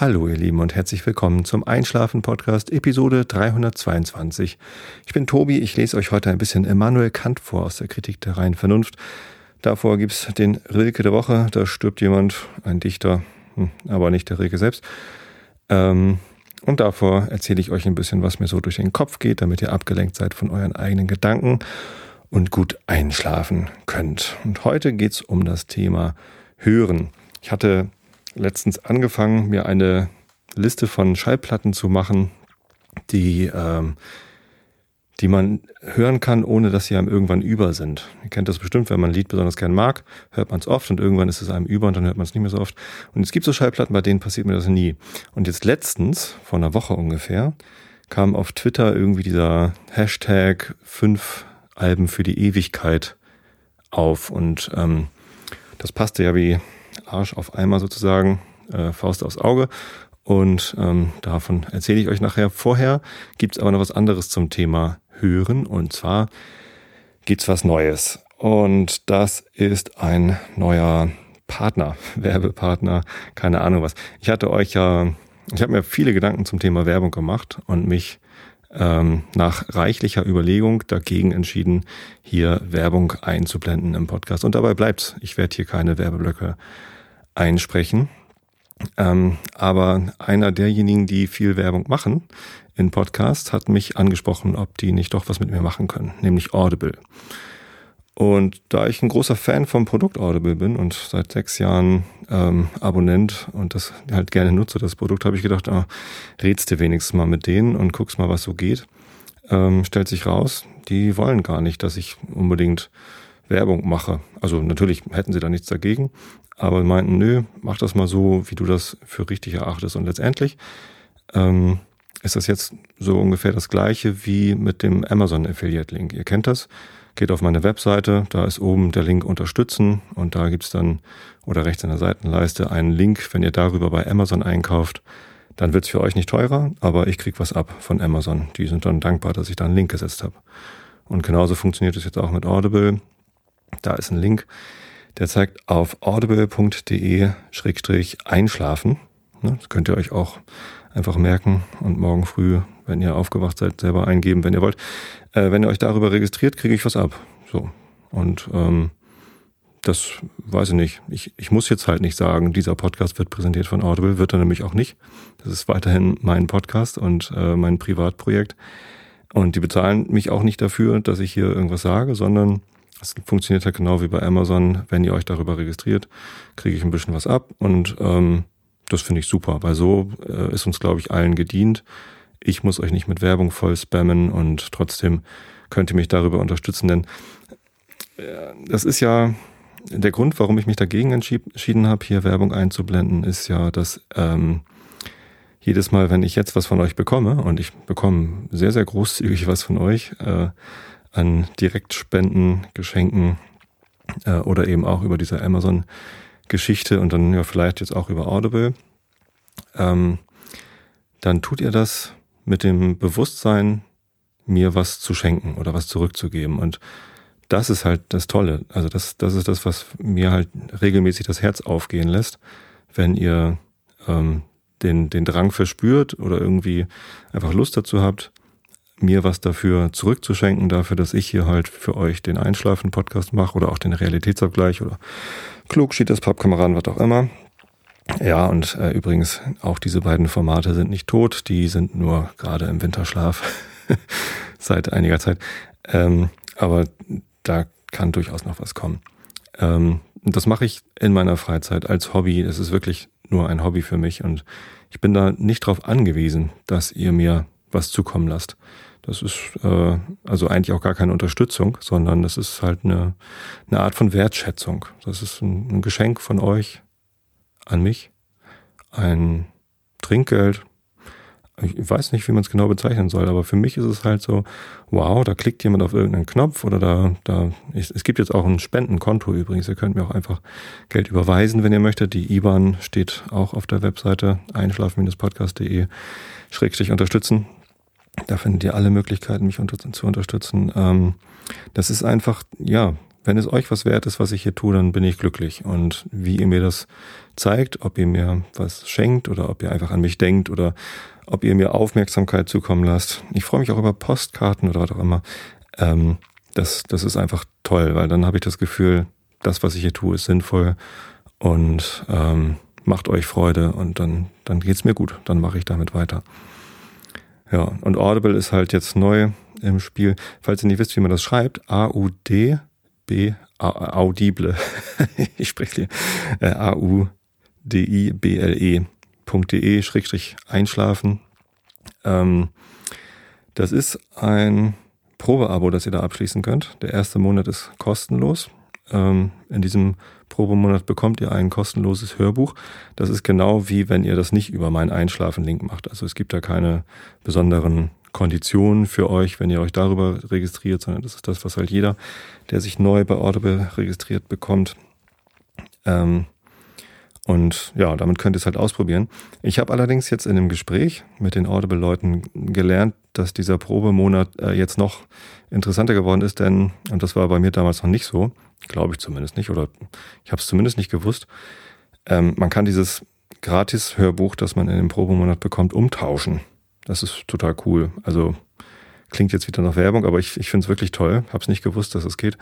Hallo ihr Lieben und herzlich willkommen zum Einschlafen Podcast Episode 322. Ich bin Tobi, ich lese euch heute ein bisschen Immanuel Kant vor aus der Kritik der reinen Vernunft. Davor gibt's den Rilke der Woche, da stirbt jemand, ein Dichter, hm, aber nicht der Rilke selbst. Ähm, und davor erzähle ich euch ein bisschen, was mir so durch den Kopf geht, damit ihr abgelenkt seid von euren eigenen Gedanken und gut einschlafen könnt. Und heute geht's um das Thema Hören. Ich hatte letztens angefangen, mir eine Liste von Schallplatten zu machen, die, ähm, die man hören kann, ohne dass sie einem irgendwann über sind. Ihr kennt das bestimmt, wenn man ein Lied besonders gern mag, hört man es oft und irgendwann ist es einem über und dann hört man es nicht mehr so oft. Und es gibt so Schallplatten, bei denen passiert mir das nie. Und jetzt letztens, vor einer Woche ungefähr, kam auf Twitter irgendwie dieser Hashtag fünf Alben für die Ewigkeit auf und ähm, das passte ja wie Arsch auf einmal sozusagen, äh, Faust aufs Auge. Und ähm, davon erzähle ich euch nachher. Vorher gibt's aber noch was anderes zum Thema Hören. Und zwar gibt's was Neues. Und das ist ein neuer Partner, Werbepartner, keine Ahnung was. Ich hatte euch ja, ich habe mir viele Gedanken zum Thema Werbung gemacht und mich ähm, nach reichlicher Überlegung dagegen entschieden, hier Werbung einzublenden im Podcast. Und dabei bleibt's. Ich werde hier keine Werbeblöcke einsprechen. Ähm, aber einer derjenigen, die viel Werbung machen in Podcasts, hat mich angesprochen, ob die nicht doch was mit mir machen können, nämlich Audible. Und da ich ein großer Fan vom Produkt Audible bin und seit sechs Jahren ähm, Abonnent und das halt gerne nutze, das Produkt, habe ich gedacht, ah, redst du wenigstens mal mit denen und guckst mal, was so geht. Ähm, stellt sich raus, die wollen gar nicht, dass ich unbedingt Werbung mache. Also natürlich hätten sie da nichts dagegen, aber meinten, nö, mach das mal so, wie du das für richtig erachtest. Und letztendlich ähm, ist das jetzt so ungefähr das gleiche wie mit dem Amazon Affiliate Link. Ihr kennt das. Geht auf meine Webseite, da ist oben der Link Unterstützen und da gibt's dann oder rechts in der Seitenleiste einen Link, wenn ihr darüber bei Amazon einkauft, dann wird's für euch nicht teurer, aber ich krieg was ab von Amazon. Die sind dann dankbar, dass ich da einen Link gesetzt habe. Und genauso funktioniert es jetzt auch mit Audible. Da ist ein Link, der zeigt auf audible.de-einschlafen. Ne, das könnt ihr euch auch einfach merken und morgen früh, wenn ihr aufgewacht seid, selber eingeben, wenn ihr wollt. Äh, wenn ihr euch darüber registriert, kriege ich was ab. So. Und ähm, das weiß ich nicht. Ich, ich muss jetzt halt nicht sagen, dieser Podcast wird präsentiert von Audible, wird er nämlich auch nicht. Das ist weiterhin mein Podcast und äh, mein Privatprojekt. Und die bezahlen mich auch nicht dafür, dass ich hier irgendwas sage, sondern das funktioniert halt genau wie bei Amazon. Wenn ihr euch darüber registriert, kriege ich ein bisschen was ab und ähm, das finde ich super, weil so äh, ist uns, glaube ich, allen gedient. Ich muss euch nicht mit Werbung voll spammen und trotzdem könnt ihr mich darüber unterstützen, denn äh, das ist ja der Grund, warum ich mich dagegen entschieden habe, hier Werbung einzublenden, ist ja, dass ähm, jedes Mal, wenn ich jetzt was von euch bekomme, und ich bekomme sehr, sehr großzügig was von euch, äh, an Direktspenden, Geschenken äh, oder eben auch über diese Amazon-Geschichte und dann ja vielleicht jetzt auch über Audible, ähm, dann tut ihr das mit dem Bewusstsein, mir was zu schenken oder was zurückzugeben. Und das ist halt das Tolle. Also das, das ist das, was mir halt regelmäßig das Herz aufgehen lässt, wenn ihr ähm, den, den Drang verspürt oder irgendwie einfach Lust dazu habt, mir was dafür zurückzuschenken, dafür, dass ich hier halt für euch den Einschlafen-Podcast mache oder auch den Realitätsabgleich oder Klugschied des Pappkameraden, was auch immer. Ja, und äh, übrigens, auch diese beiden Formate sind nicht tot, die sind nur gerade im Winterschlaf seit einiger Zeit. Ähm, aber da kann durchaus noch was kommen. Ähm, das mache ich in meiner Freizeit als Hobby. Es ist wirklich nur ein Hobby für mich und ich bin da nicht drauf angewiesen, dass ihr mir was zukommen lasst. Das ist äh, also eigentlich auch gar keine Unterstützung, sondern das ist halt eine, eine Art von Wertschätzung. Das ist ein, ein Geschenk von euch an mich, ein Trinkgeld. Ich weiß nicht, wie man es genau bezeichnen soll, aber für mich ist es halt so, wow, da klickt jemand auf irgendeinen Knopf oder da, da, ich, es gibt jetzt auch ein Spendenkonto übrigens. Ihr könnt mir auch einfach Geld überweisen, wenn ihr möchtet. Die IBAN steht auch auf der Webseite einschlafen-podcast.de schrägstrich unterstützen. Da findet ihr alle Möglichkeiten, mich unter zu unterstützen. Ähm, das ist einfach, ja, wenn es euch was wert ist, was ich hier tue, dann bin ich glücklich. Und wie ihr mir das zeigt, ob ihr mir was schenkt oder ob ihr einfach an mich denkt oder ob ihr mir Aufmerksamkeit zukommen lasst. Ich freue mich auch über Postkarten oder was auch immer. Ähm, das, das ist einfach toll, weil dann habe ich das Gefühl, das, was ich hier tue, ist sinnvoll und ähm, macht euch Freude und dann, dann geht's mir gut. Dann mache ich damit weiter. Ja, und Audible ist halt jetzt neu im Spiel. Falls ihr nicht wisst, wie man das schreibt, A-U-D B, Audible, ich spreche hier, äh, A-U-D-I-B-L-E.de, Schrägstrich einschlafen. Ähm, das ist ein Probeabo, das ihr da abschließen könnt. Der erste Monat ist kostenlos. Ähm, in diesem Probemonat bekommt ihr ein kostenloses Hörbuch. Das ist genau wie wenn ihr das nicht über meinen Einschlafen-Link macht. Also es gibt da keine besonderen Konditionen für euch, wenn ihr euch darüber registriert, sondern das ist das, was halt jeder, der sich neu bei Audible registriert, bekommt. Ähm, und ja, damit könnt ihr es halt ausprobieren. Ich habe allerdings jetzt in dem Gespräch mit den Audible-Leuten gelernt, dass dieser Probemonat äh, jetzt noch interessanter geworden ist, denn, und das war bei mir damals noch nicht so, glaube ich zumindest nicht, oder ich habe es zumindest nicht gewusst, ähm, man kann dieses Gratis-Hörbuch, das man in dem Probemonat bekommt, umtauschen. Das ist total cool. Also klingt jetzt wieder nach Werbung, aber ich, ich finde es wirklich toll. Hab's nicht gewusst, dass es geht.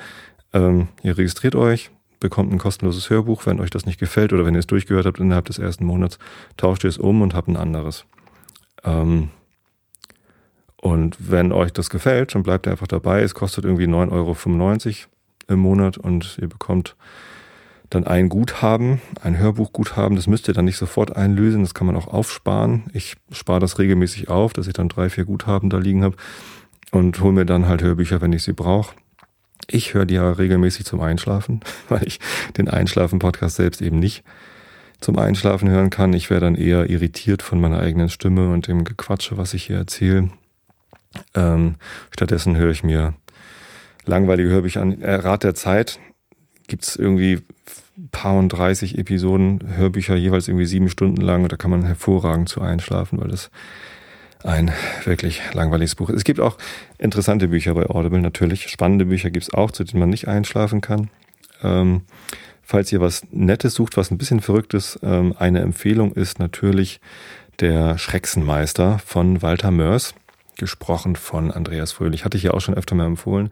Ähm, ihr registriert euch, bekommt ein kostenloses Hörbuch. Wenn euch das nicht gefällt oder wenn ihr es durchgehört habt innerhalb des ersten Monats, tauscht ihr es um und habt ein anderes. Ähm, und wenn euch das gefällt, dann bleibt ihr einfach dabei. Es kostet irgendwie 9,95 Euro im Monat und ihr bekommt dann ein Guthaben, ein Hörbuchguthaben, das müsst ihr dann nicht sofort einlösen, das kann man auch aufsparen. Ich spare das regelmäßig auf, dass ich dann drei, vier Guthaben da liegen habe und hole mir dann halt Hörbücher, wenn ich sie brauche. Ich höre die ja regelmäßig zum Einschlafen, weil ich den Einschlafen-Podcast selbst eben nicht zum Einschlafen hören kann. Ich wäre dann eher irritiert von meiner eigenen Stimme und dem Gequatsche, was ich hier erzähle. Ähm, stattdessen höre ich mir langweilige Hörbücher an. Äh, Rat der Zeit gibt's irgendwie paar und 30 Episoden, Hörbücher jeweils irgendwie sieben Stunden lang und da kann man hervorragend zu einschlafen, weil das ein wirklich langweiliges Buch ist. Es gibt auch interessante Bücher bei Audible, natürlich. Spannende Bücher gibt's auch, zu denen man nicht einschlafen kann. Ähm, falls ihr was Nettes sucht, was ein bisschen verrückt ist, ähm, eine Empfehlung ist natürlich der Schrecksenmeister von Walter Mörs, gesprochen von Andreas Fröhlich. Hatte ich ja auch schon öfter mal empfohlen.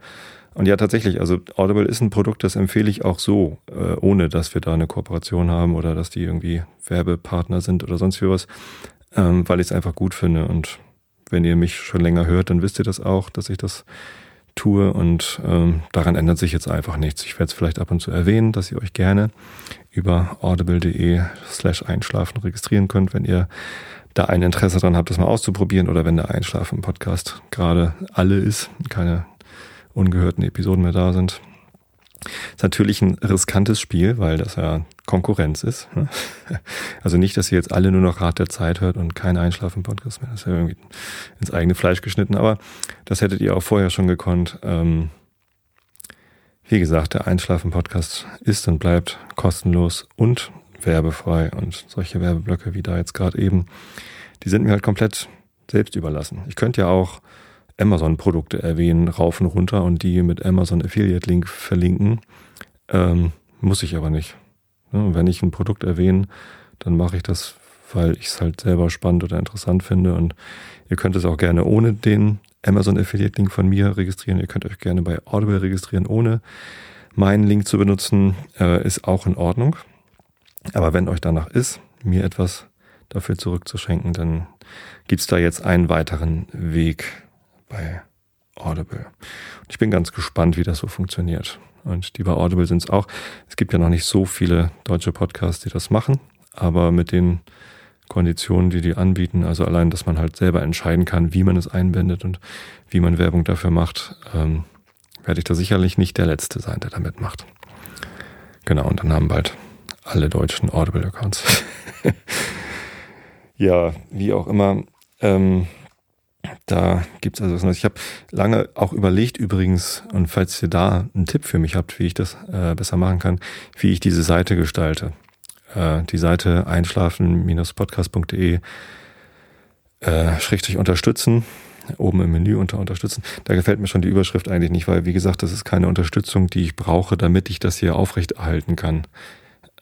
Und ja, tatsächlich, also Audible ist ein Produkt, das empfehle ich auch so, äh, ohne dass wir da eine Kooperation haben oder dass die irgendwie Werbepartner sind oder sonst wie was, ähm, weil ich es einfach gut finde. Und wenn ihr mich schon länger hört, dann wisst ihr das auch, dass ich das tue und ähm, daran ändert sich jetzt einfach nichts. Ich werde es vielleicht ab und zu erwähnen, dass ihr euch gerne über audible.de slash einschlafen registrieren könnt, wenn ihr da ein Interesse dran habt, das mal auszuprobieren oder wenn der Einschlafen-Podcast gerade alle ist, keine ungehörten Episoden mehr da sind. Ist natürlich ein riskantes Spiel, weil das ja Konkurrenz ist. Ne? Also nicht, dass ihr jetzt alle nur noch Rat der Zeit hört und kein Einschlafen-Podcast mehr. Das ist ja irgendwie ins eigene Fleisch geschnitten, aber das hättet ihr auch vorher schon gekonnt. Ähm, wie gesagt, der Einschlafen-Podcast ist und bleibt kostenlos und werbefrei und solche Werbeblöcke wie da jetzt gerade eben, die sind mir halt komplett selbst überlassen. Ich könnte ja auch Amazon-Produkte erwähnen, rauf und runter und die mit Amazon Affiliate Link verlinken. Ähm, muss ich aber nicht. Ja, wenn ich ein Produkt erwähne, dann mache ich das, weil ich es halt selber spannend oder interessant finde. Und ihr könnt es auch gerne ohne den Amazon Affiliate Link von mir registrieren. Ihr könnt euch gerne bei Audible registrieren, ohne meinen Link zu benutzen. Äh, ist auch in Ordnung. Aber wenn euch danach ist, mir etwas dafür zurückzuschenken, dann gibt's da jetzt einen weiteren Weg bei Audible. Und ich bin ganz gespannt, wie das so funktioniert. Und die bei Audible sind es auch. Es gibt ja noch nicht so viele deutsche Podcasts, die das machen, aber mit den Konditionen, die die anbieten, also allein, dass man halt selber entscheiden kann, wie man es einbindet und wie man Werbung dafür macht, ähm, werde ich da sicherlich nicht der Letzte sein, der damit macht. Genau, und dann haben bald alle deutschen Audible-Accounts. ja, wie auch immer. Ähm, da gibt's also was. Ich habe lange auch überlegt übrigens, und falls ihr da einen Tipp für mich habt, wie ich das äh, besser machen kann, wie ich diese Seite gestalte. Äh, die Seite einschlafen-podcast.de äh, schrägstrich unterstützen. oben im Menü unter Unterstützen. Da gefällt mir schon die Überschrift eigentlich nicht, weil, wie gesagt, das ist keine Unterstützung, die ich brauche, damit ich das hier aufrechterhalten kann,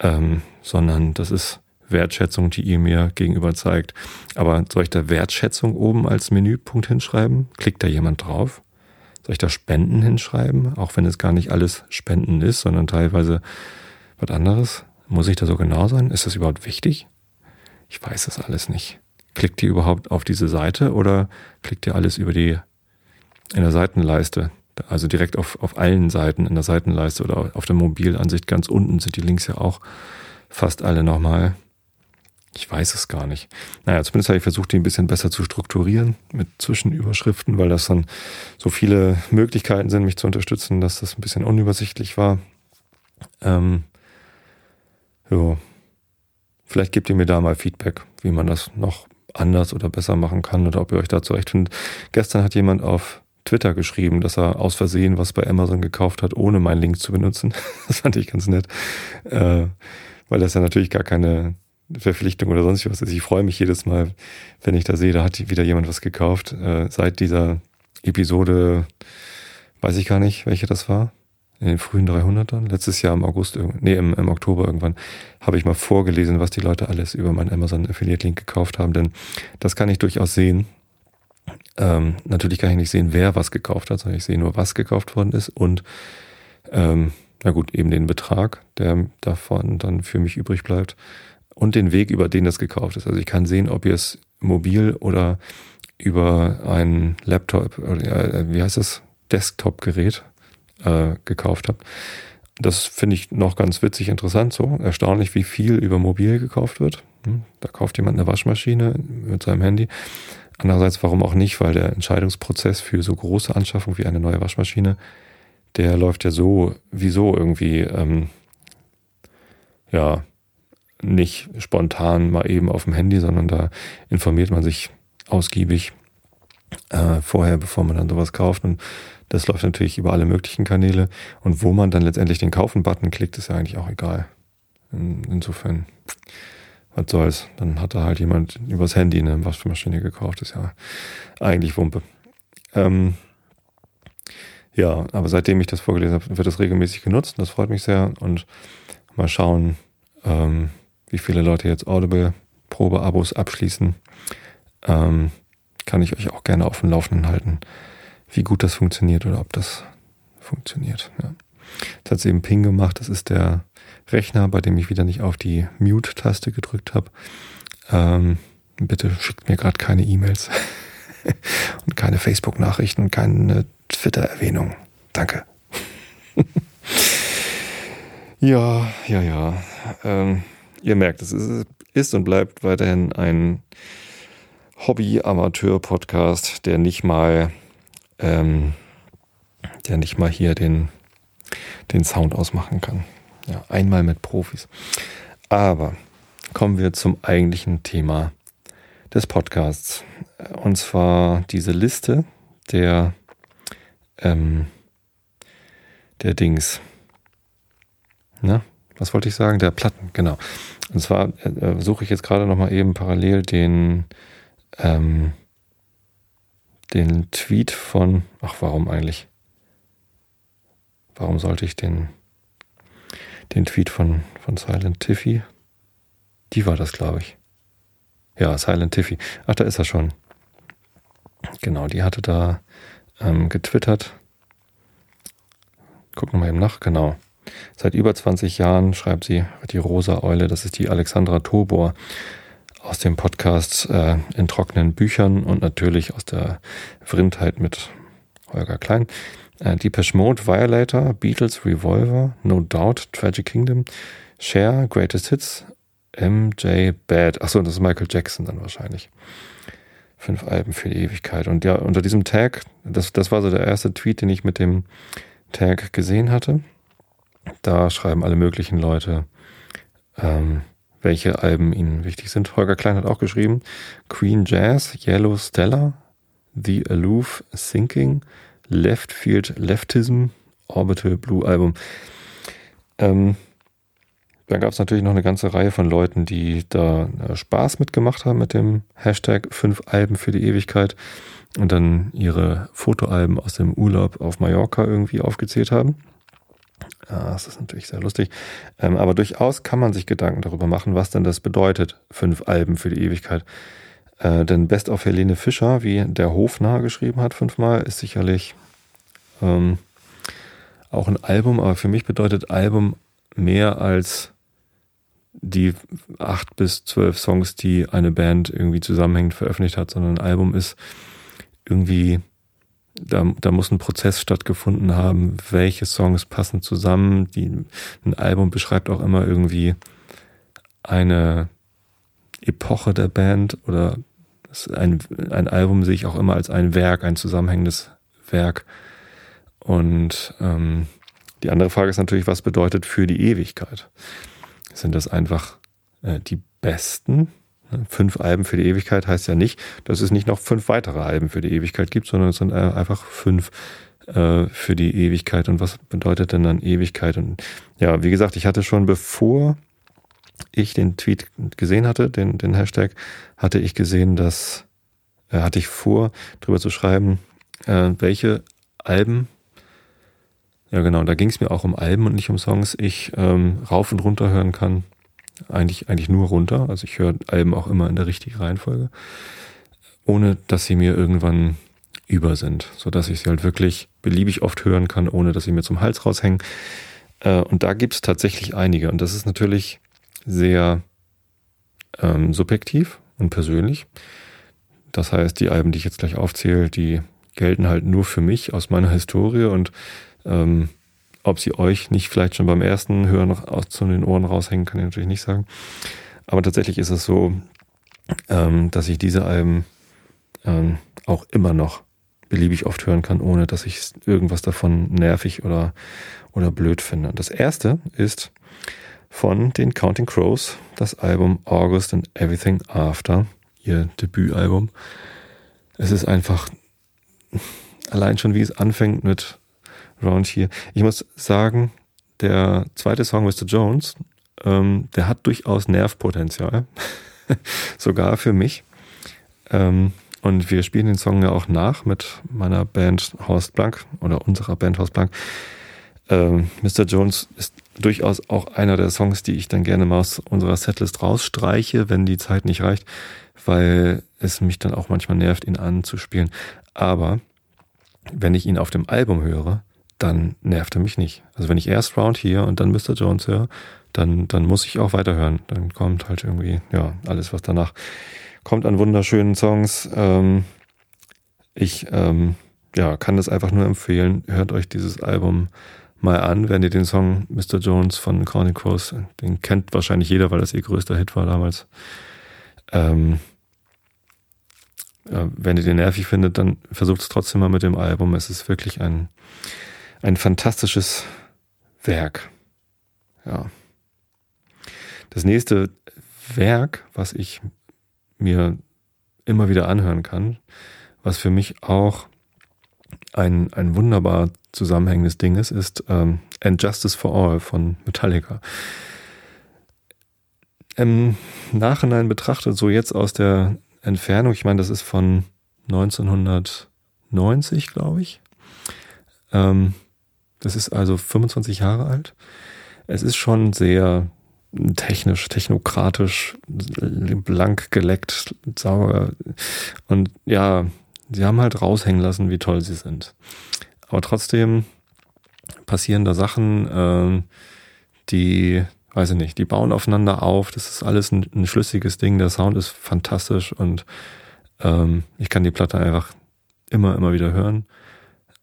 ähm, sondern das ist Wertschätzung, die ihr mir gegenüber zeigt. Aber soll ich da Wertschätzung oben als Menüpunkt hinschreiben? Klickt da jemand drauf? Soll ich da Spenden hinschreiben? Auch wenn es gar nicht alles Spenden ist, sondern teilweise was anderes? Muss ich da so genau sein? Ist das überhaupt wichtig? Ich weiß das alles nicht. Klickt ihr überhaupt auf diese Seite oder klickt ihr alles über die in der Seitenleiste? Also direkt auf, auf allen Seiten in der Seitenleiste oder auf der Mobilansicht ganz unten sind die Links ja auch fast alle nochmal. Ich weiß es gar nicht. Naja, zumindest habe ich versucht, die ein bisschen besser zu strukturieren mit Zwischenüberschriften, weil das dann so viele Möglichkeiten sind, mich zu unterstützen, dass das ein bisschen unübersichtlich war. Ähm, ja. Vielleicht gebt ihr mir da mal Feedback, wie man das noch anders oder besser machen kann oder ob ihr euch da zurechtfindet. Gestern hat jemand auf Twitter geschrieben, dass er aus Versehen was bei Amazon gekauft hat, ohne meinen Link zu benutzen. Das fand ich ganz nett, äh, weil das ja natürlich gar keine Verpflichtung oder sonst was ist. Ich freue mich jedes Mal, wenn ich da sehe, da hat wieder jemand was gekauft. Äh, seit dieser Episode, weiß ich gar nicht, welche das war in den frühen 300ern, letztes Jahr im August, nee, im, im Oktober irgendwann, habe ich mal vorgelesen, was die Leute alles über meinen Amazon Affiliate Link gekauft haben, denn das kann ich durchaus sehen. Ähm, natürlich kann ich nicht sehen, wer was gekauft hat, sondern ich sehe nur, was gekauft worden ist und ähm, na gut, eben den Betrag, der davon dann für mich übrig bleibt und den Weg, über den das gekauft ist. Also ich kann sehen, ob ihr es mobil oder über ein Laptop, oder, äh, wie heißt das, Desktop-Gerät äh, gekauft habt. Das finde ich noch ganz witzig interessant so. Erstaunlich, wie viel über mobil gekauft wird. Hm, da kauft jemand eine Waschmaschine mit seinem Handy. Andererseits, warum auch nicht, weil der Entscheidungsprozess für so große Anschaffung wie eine neue Waschmaschine, der läuft ja so, wieso irgendwie, ähm, ja, nicht spontan mal eben auf dem Handy, sondern da informiert man sich ausgiebig äh, vorher, bevor man dann sowas kauft. Und das läuft natürlich über alle möglichen Kanäle. Und wo man dann letztendlich den Kaufen-Button klickt, ist ja eigentlich auch egal. In, insofern, was soll's. Dann hat da halt jemand übers Handy eine Waschmaschine gekauft. Ist ja eigentlich Wumpe. Ähm, ja, aber seitdem ich das vorgelesen habe, wird das regelmäßig genutzt. Das freut mich sehr. Und mal schauen, ähm, wie viele Leute jetzt Audible Probe-Abos abschließen. Ähm, kann ich euch auch gerne auf dem Laufenden halten wie gut das funktioniert oder ob das funktioniert. Ja. Jetzt hat es eben Ping gemacht. Das ist der Rechner, bei dem ich wieder nicht auf die Mute-Taste gedrückt habe. Ähm, bitte schickt mir gerade keine E-Mails und keine Facebook-Nachrichten und keine Twitter-Erwähnung. Danke. ja, ja, ja. Ähm, ihr merkt, es ist, ist und bleibt weiterhin ein Hobby-Amateur-Podcast, der nicht mal ähm, der nicht mal hier den, den Sound ausmachen kann. Ja, einmal mit Profis. Aber kommen wir zum eigentlichen Thema des Podcasts. Und zwar diese Liste der, ähm, der Dings. Na, was wollte ich sagen? Der Platten, genau. Und zwar äh, suche ich jetzt gerade nochmal eben parallel den, ähm, den Tweet von, ach warum eigentlich? Warum sollte ich den, den Tweet von, von Silent Tiffy? Die war das, glaube ich. Ja, Silent Tiffy. Ach, da ist er schon. Genau, die hatte da ähm, getwittert. Gucken wir mal eben nach, genau. Seit über 20 Jahren schreibt sie die Rosa Eule, das ist die Alexandra Tobor aus dem Podcast äh, in trockenen Büchern und natürlich aus der Vrindheit mit Holger Klein. Äh, Depeche Mode, Violator, Beatles, Revolver, No Doubt, Tragic Kingdom, Share, Greatest Hits, MJ Bad. Achso, das ist Michael Jackson dann wahrscheinlich. Fünf Alben für die Ewigkeit. Und ja, unter diesem Tag, das, das war so der erste Tweet, den ich mit dem Tag gesehen hatte. Da schreiben alle möglichen Leute, ähm, welche Alben ihnen wichtig sind. Holger Klein hat auch geschrieben, Queen Jazz, Yellow Stella, The Aloof Sinking, Left Field Leftism, Orbital Blue Album. Ähm, dann gab es natürlich noch eine ganze Reihe von Leuten, die da äh, Spaß mitgemacht haben mit dem Hashtag fünf Alben für die Ewigkeit und dann ihre Fotoalben aus dem Urlaub auf Mallorca irgendwie aufgezählt haben. Ja, das ist natürlich sehr lustig. Ähm, aber durchaus kann man sich Gedanken darüber machen, was denn das bedeutet, fünf Alben für die Ewigkeit. Äh, denn Best of Helene Fischer, wie der Hofnarr geschrieben hat, fünfmal, ist sicherlich ähm, auch ein Album, aber für mich bedeutet Album mehr als die acht bis zwölf Songs, die eine Band irgendwie zusammenhängend veröffentlicht hat, sondern ein Album ist irgendwie, da, da muss ein Prozess stattgefunden haben, welche Songs passen zusammen. Die, ein Album beschreibt auch immer irgendwie eine Epoche der Band oder ein, ein Album sehe ich auch immer als ein Werk, ein zusammenhängendes Werk. Und ähm, die andere Frage ist natürlich, was bedeutet für die Ewigkeit? Sind das einfach äh, die besten? Fünf Alben für die Ewigkeit heißt ja nicht, dass es nicht noch fünf weitere Alben für die Ewigkeit gibt, sondern es sind äh, einfach fünf äh, für die Ewigkeit. Und was bedeutet denn dann Ewigkeit? Und ja, wie gesagt, ich hatte schon bevor ich den Tweet gesehen hatte, den, den Hashtag, hatte ich gesehen, dass, äh, hatte ich vor, drüber zu schreiben, welche Alben ja, genau. Da ging es mir auch um Alben und nicht um Songs. Ich ähm, rauf und runter hören kann. Eigentlich, eigentlich nur runter. Also ich höre Alben auch immer in der richtigen Reihenfolge. Ohne dass sie mir irgendwann über sind. Sodass ich sie halt wirklich beliebig oft hören kann, ohne dass sie mir zum Hals raushängen. Äh, und da gibt es tatsächlich einige. Und das ist natürlich sehr ähm, subjektiv und persönlich. Das heißt, die Alben, die ich jetzt gleich aufzähle, die gelten halt nur für mich aus meiner Historie und ähm, ob sie euch nicht vielleicht schon beim ersten Hören noch aus zu den Ohren raushängen, kann ich natürlich nicht sagen. Aber tatsächlich ist es so, ähm, dass ich diese Alben ähm, auch immer noch beliebig oft hören kann, ohne dass ich irgendwas davon nervig oder, oder blöd finde. Das erste ist von den Counting Crows, das Album August and Everything After, ihr Debütalbum. Es ist einfach allein schon, wie es anfängt mit Round hier. Ich muss sagen, der zweite Song Mr. Jones, ähm, der hat durchaus Nervpotenzial. Sogar für mich. Ähm, und wir spielen den Song ja auch nach mit meiner Band Horst Blank oder unserer Band Horst Blank. Ähm, Mr. Jones ist durchaus auch einer der Songs, die ich dann gerne mal aus unserer Setlist rausstreiche, wenn die Zeit nicht reicht, weil es mich dann auch manchmal nervt, ihn anzuspielen. Aber wenn ich ihn auf dem Album höre, dann nervt er mich nicht. Also wenn ich erst Round hier und dann Mr. Jones höre, dann, dann muss ich auch weiterhören. Dann kommt halt irgendwie, ja, alles, was danach kommt an wunderschönen Songs. Ähm, ich ähm, ja, kann das einfach nur empfehlen. Hört euch dieses Album mal an, wenn ihr den Song Mr. Jones von Cross, den kennt wahrscheinlich jeder, weil das ihr größter Hit war damals. Ähm, ja, wenn ihr den nervig findet, dann versucht es trotzdem mal mit dem Album. Es ist wirklich ein ein fantastisches Werk. Ja. Das nächste Werk, was ich mir immer wieder anhören kann, was für mich auch ein, ein wunderbar zusammenhängendes Ding ist, ist ähm, And Justice for All von Metallica. Im Nachhinein betrachtet, so jetzt aus der Entfernung, ich meine, das ist von 1990, glaube ich. Ähm, das ist also 25 Jahre alt. Es ist schon sehr technisch, technokratisch, blank geleckt, sauber. Und ja, sie haben halt raushängen lassen, wie toll sie sind. Aber trotzdem passieren da Sachen, äh, die, weiß ich nicht, die bauen aufeinander auf. Das ist alles ein, ein schlüssiges Ding. Der Sound ist fantastisch und ähm, ich kann die Platte einfach immer, immer wieder hören.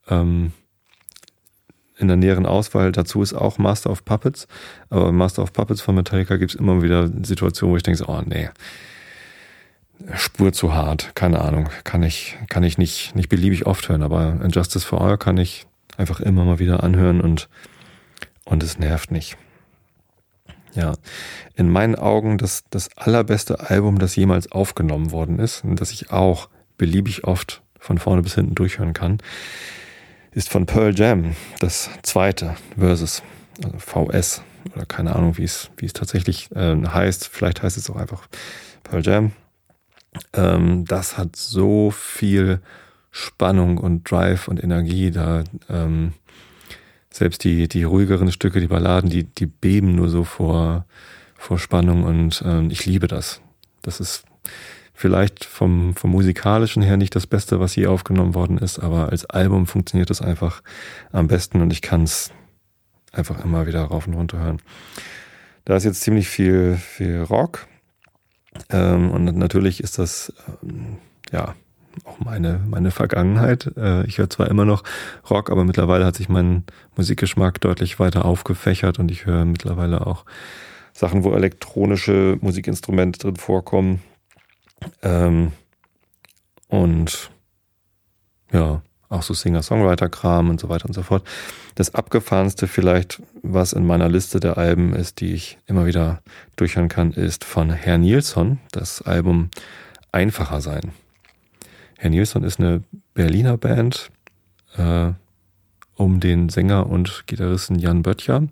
Ähm, in der näheren Auswahl. Dazu ist auch Master of Puppets. Aber Master of Puppets von Metallica gibt es immer wieder Situationen, wo ich denke, oh nee, Spur zu hart, keine Ahnung, kann ich, kann ich nicht, nicht beliebig oft hören, aber Injustice for All kann ich einfach immer mal wieder anhören und, und es nervt nicht. Ja, in meinen Augen das, das allerbeste Album, das jemals aufgenommen worden ist und das ich auch beliebig oft von vorne bis hinten durchhören kann, ist von Pearl Jam, das zweite Versus, also VS, oder keine Ahnung, wie es, wie es tatsächlich äh, heißt. Vielleicht heißt es auch einfach Pearl Jam. Ähm, das hat so viel Spannung und Drive und Energie da. Ähm, selbst die, die ruhigeren Stücke, die Balladen, die, die beben nur so vor, vor Spannung und ähm, ich liebe das. Das ist vielleicht vom, vom musikalischen her nicht das Beste, was je aufgenommen worden ist, aber als Album funktioniert das einfach am besten und ich kann es einfach immer wieder rauf und runter hören. Da ist jetzt ziemlich viel, viel Rock ähm, und natürlich ist das ähm, ja auch meine, meine Vergangenheit. Äh, ich höre zwar immer noch Rock, aber mittlerweile hat sich mein Musikgeschmack deutlich weiter aufgefächert und ich höre mittlerweile auch Sachen, wo elektronische Musikinstrumente drin vorkommen. Ähm, und ja, auch so Singer-Songwriter-Kram und so weiter und so fort. Das abgefahrenste vielleicht, was in meiner Liste der Alben ist, die ich immer wieder durchhören kann, ist von Herr Nilsson, das Album Einfacher sein. Herr Nilsson ist eine Berliner Band äh, um den Sänger und Gitarristen Jan Böttcher,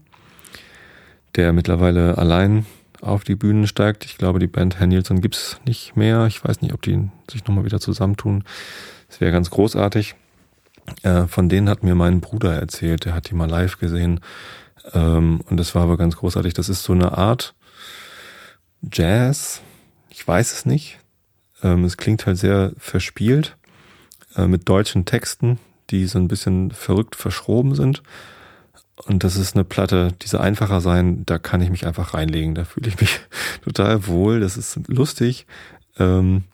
der mittlerweile allein auf die Bühnen steigt. Ich glaube, die Band Herr Nielsen gibt's nicht mehr. Ich weiß nicht, ob die sich nochmal wieder zusammentun. Das wäre ganz großartig. Äh, von denen hat mir mein Bruder erzählt, der hat die mal live gesehen. Ähm, und das war aber ganz großartig. Das ist so eine Art Jazz. Ich weiß es nicht. Ähm, es klingt halt sehr verspielt äh, mit deutschen Texten, die so ein bisschen verrückt verschroben sind. Und das ist eine Platte, diese einfacher sein, da kann ich mich einfach reinlegen. Da fühle ich mich total wohl. Das ist lustig. Ähm,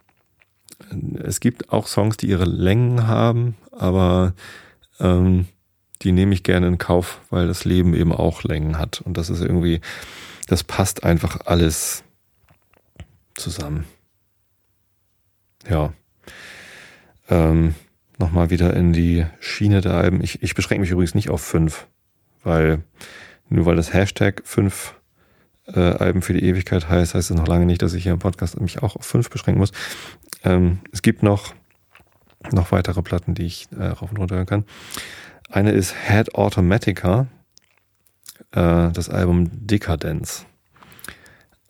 es gibt auch Songs, die ihre Längen haben, aber ähm, die nehme ich gerne in Kauf, weil das Leben eben auch Längen hat. Und das ist irgendwie, das passt einfach alles zusammen. Ja. Ähm, Nochmal wieder in die Schiene der Alben. Ich, ich beschränke mich übrigens nicht auf fünf weil nur weil das Hashtag fünf äh, Alben für die Ewigkeit heißt, heißt es noch lange nicht, dass ich hier im Podcast mich auch auf fünf beschränken muss. Ähm, es gibt noch, noch weitere Platten, die ich äh, rauf und runter hören kann. Eine ist Head Automatica, äh, das Album Decadence.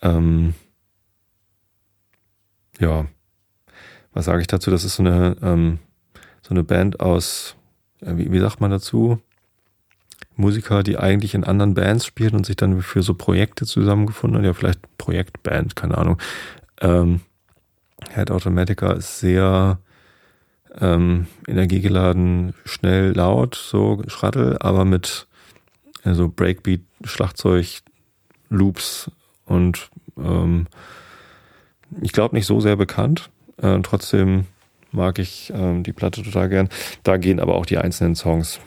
Ähm, ja, was sage ich dazu? Das ist so eine, ähm, so eine Band aus, äh, wie, wie sagt man dazu? Musiker, die eigentlich in anderen Bands spielen und sich dann für so Projekte zusammengefunden haben, ja vielleicht Projektband, keine Ahnung. Ähm, Head Automatica ist sehr ähm, energiegeladen, schnell, laut, so Schrattel, aber mit also Breakbeat, Schlagzeug, Loops und ähm, ich glaube nicht so sehr bekannt. Äh, trotzdem mag ich ähm, die Platte total gern. Da gehen aber auch die einzelnen Songs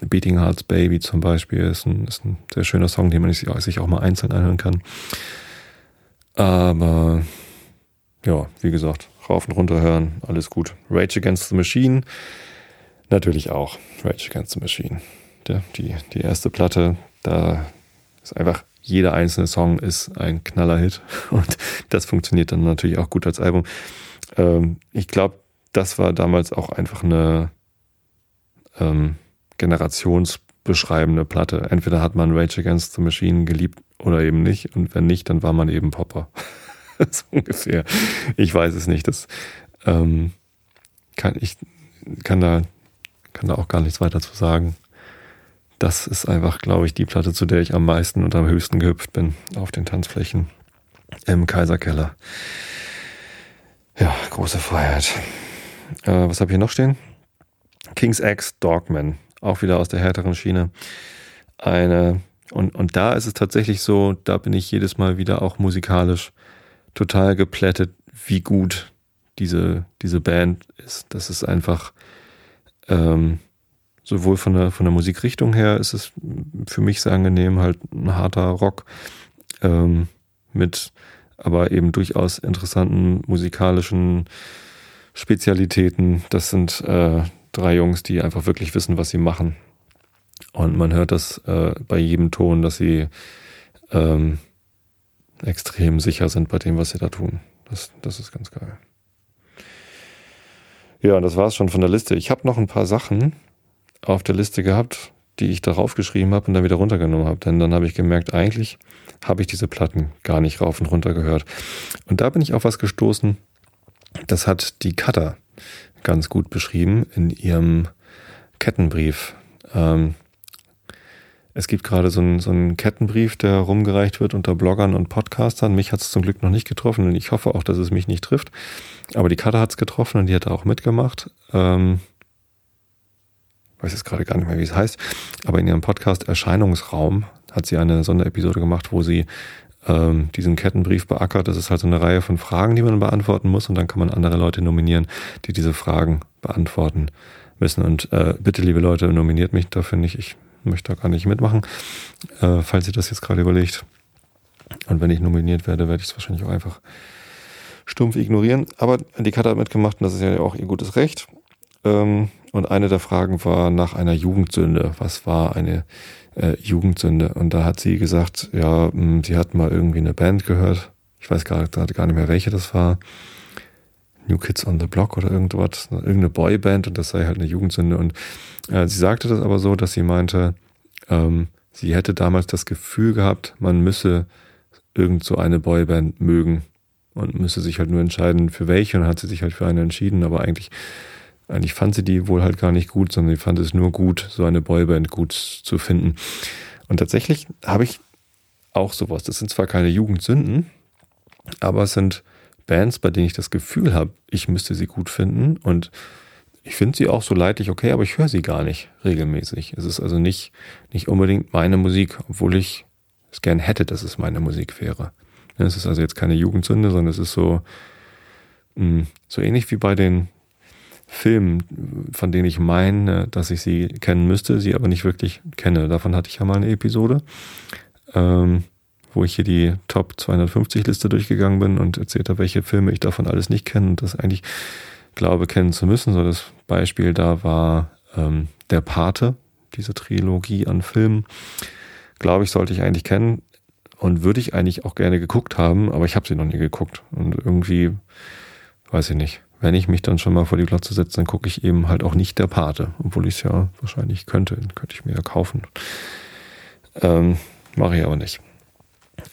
Beating Hearts Baby zum Beispiel ist ein, ist ein sehr schöner Song, den man sich auch mal einzeln anhören kann. Aber ja, wie gesagt, rauf und runter hören, alles gut. Rage Against the Machine, natürlich auch. Rage Against the Machine. Ja, die, die erste Platte, da ist einfach jeder einzelne Song ist ein Knallerhit und das funktioniert dann natürlich auch gut als Album. Ähm, ich glaube, das war damals auch einfach eine ähm, generationsbeschreibende Platte. Entweder hat man Rage Against the Machine geliebt oder eben nicht. Und wenn nicht, dann war man eben Popper. so ungefähr. Ich weiß es nicht. Das ähm, kann ich kann da kann da auch gar nichts weiter zu sagen. Das ist einfach, glaube ich, die Platte, zu der ich am meisten und am höchsten gehüpft bin auf den Tanzflächen im Kaiserkeller. Ja, große Freiheit. Äh, was habe ich hier noch stehen? King's X Dogman auch wieder aus der härteren Schiene. Eine, und, und da ist es tatsächlich so, da bin ich jedes Mal wieder auch musikalisch total geplättet, wie gut diese, diese Band ist. Das ist einfach, ähm, sowohl von der, von der Musikrichtung her ist es für mich sehr angenehm, halt ein harter Rock, ähm, mit aber eben durchaus interessanten musikalischen Spezialitäten. Das sind äh, drei Jungs, die einfach wirklich wissen, was sie machen. Und man hört das äh, bei jedem Ton, dass sie ähm, extrem sicher sind bei dem, was sie da tun. Das, das ist ganz geil. Ja, das war es schon von der Liste. Ich habe noch ein paar Sachen auf der Liste gehabt, die ich darauf geschrieben habe und dann wieder runtergenommen habe. Denn dann habe ich gemerkt, eigentlich habe ich diese Platten gar nicht rauf und runter gehört. Und da bin ich auf was gestoßen, das hat die Cutter ganz gut beschrieben in ihrem Kettenbrief. Ähm, es gibt gerade so einen, so einen Kettenbrief, der rumgereicht wird unter Bloggern und Podcastern. Mich hat es zum Glück noch nicht getroffen und ich hoffe auch, dass es mich nicht trifft. Aber die Cutter hat es getroffen und die hat auch mitgemacht. Ähm, weiß jetzt gerade gar nicht mehr, wie es heißt, aber in ihrem Podcast Erscheinungsraum hat sie eine Sonderepisode gemacht, wo sie ähm, diesen Kettenbrief beackert. Das ist halt so eine Reihe von Fragen, die man beantworten muss und dann kann man andere Leute nominieren, die diese Fragen beantworten müssen. Und äh, bitte, liebe Leute, nominiert mich dafür nicht. Ich möchte da gar nicht mitmachen, äh, falls ihr das jetzt gerade überlegt. Und wenn ich nominiert werde, werde ich es wahrscheinlich auch einfach stumpf ignorieren. Aber die Karte hat mitgemacht und das ist ja auch ihr gutes Recht. Ähm, und eine der Fragen war nach einer Jugendsünde. Was war eine äh, Jugendsünde? Und da hat sie gesagt, ja, mh, hm, sie hat mal irgendwie eine Band gehört. Ich weiß gar, gar nicht mehr, welche das war. New Kids on the Block oder irgendwas, irgendeine Boyband und das sei halt eine Jugendsünde. Und äh, sie sagte das aber so, dass sie meinte, ähm, sie hätte damals das Gefühl gehabt, man müsse irgend so eine Boyband mögen und müsse sich halt nur entscheiden, für welche und hat sie sich halt für eine entschieden, aber eigentlich eigentlich fand sie die wohl halt gar nicht gut, sondern sie fand es nur gut, so eine Boyband gut zu finden. Und tatsächlich habe ich auch sowas. Das sind zwar keine Jugendsünden, aber es sind Bands, bei denen ich das Gefühl habe, ich müsste sie gut finden und ich finde sie auch so leidlich okay, aber ich höre sie gar nicht regelmäßig. Es ist also nicht, nicht unbedingt meine Musik, obwohl ich es gern hätte, dass es meine Musik wäre. Es ist also jetzt keine Jugendsünde, sondern es ist so, mm, so ähnlich wie bei den Filmen, von denen ich meine, dass ich sie kennen müsste, sie aber nicht wirklich kenne. Davon hatte ich ja mal eine Episode, ähm, wo ich hier die Top 250 Liste durchgegangen bin und erzählt habe, welche Filme ich davon alles nicht kenne und das eigentlich glaube kennen zu müssen. So das Beispiel da war ähm, Der Pate, diese Trilogie an Filmen. Glaube ich, sollte ich eigentlich kennen und würde ich eigentlich auch gerne geguckt haben, aber ich habe sie noch nie geguckt und irgendwie weiß ich nicht wenn ich mich dann schon mal vor die Glotze setze, dann gucke ich eben halt auch nicht der Pate, obwohl ich es ja wahrscheinlich könnte, könnte ich mir ja kaufen. Ähm, Mache ich aber nicht.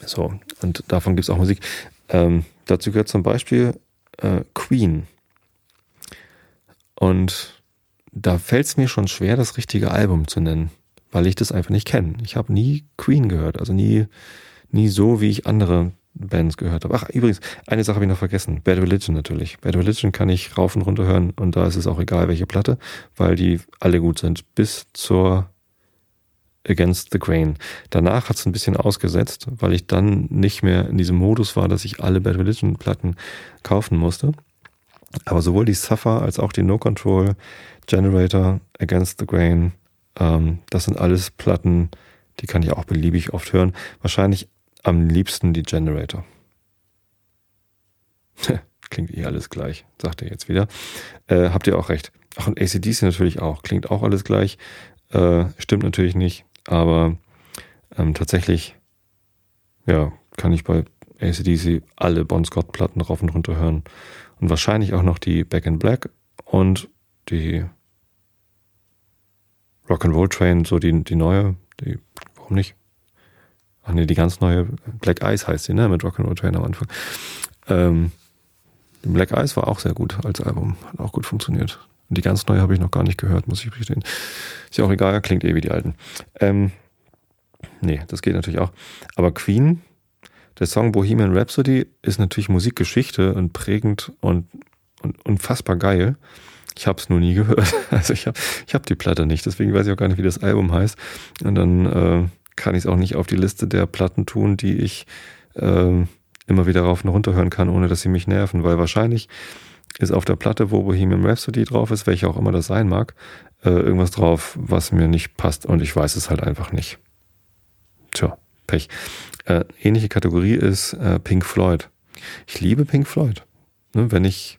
So, und davon gibt es auch Musik. Ähm, dazu gehört zum Beispiel äh, Queen. Und da fällt es mir schon schwer, das richtige Album zu nennen, weil ich das einfach nicht kenne. Ich habe nie Queen gehört, also nie, nie so, wie ich andere Bands gehört habe. Ach, übrigens, eine Sache habe ich noch vergessen. Bad Religion natürlich. Bad Religion kann ich rauf und runter hören und da ist es auch egal, welche Platte, weil die alle gut sind. Bis zur Against the Grain. Danach hat es ein bisschen ausgesetzt, weil ich dann nicht mehr in diesem Modus war, dass ich alle Bad Religion Platten kaufen musste. Aber sowohl die Suffer als auch die No Control, Generator, Against the Grain, ähm, das sind alles Platten, die kann ich auch beliebig oft hören. Wahrscheinlich am liebsten die Generator. Klingt eh alles gleich, sagt er jetzt wieder. Äh, habt ihr auch recht. Ach, und ACDC natürlich auch. Klingt auch alles gleich. Äh, stimmt natürlich nicht, aber ähm, tatsächlich, ja, kann ich bei ACDC alle Bon Scott-Platten rauf und runter hören. Und wahrscheinlich auch noch die Back in Black und die Rock'n'Roll Train, so die, die neue, die, warum nicht? Ach nee, die ganz neue Black Eyes heißt sie, ne? Mit Rock'n'Roll Train am Anfang. Ähm, Black Eyes war auch sehr gut als Album. Hat auch gut funktioniert. Und die ganz neue habe ich noch gar nicht gehört, muss ich gestehen. Ist ja auch egal, klingt eh wie die alten. Ähm, nee, das geht natürlich auch. Aber Queen, der Song Bohemian Rhapsody ist natürlich Musikgeschichte und prägend und, und unfassbar geil. Ich habe es nur nie gehört. Also ich habe ich hab die Platte nicht, deswegen weiß ich auch gar nicht, wie das Album heißt. Und dann äh, kann ich es auch nicht auf die Liste der Platten tun, die ich äh, immer wieder rauf und runter hören kann, ohne dass sie mich nerven, weil wahrscheinlich ist auf der Platte, wo Bohemian Rhapsody drauf ist, welche auch immer das sein mag, äh, irgendwas drauf, was mir nicht passt und ich weiß es halt einfach nicht. Tja, Pech. Äh, ähnliche Kategorie ist äh, Pink Floyd. Ich liebe Pink Floyd. Ne, wenn ich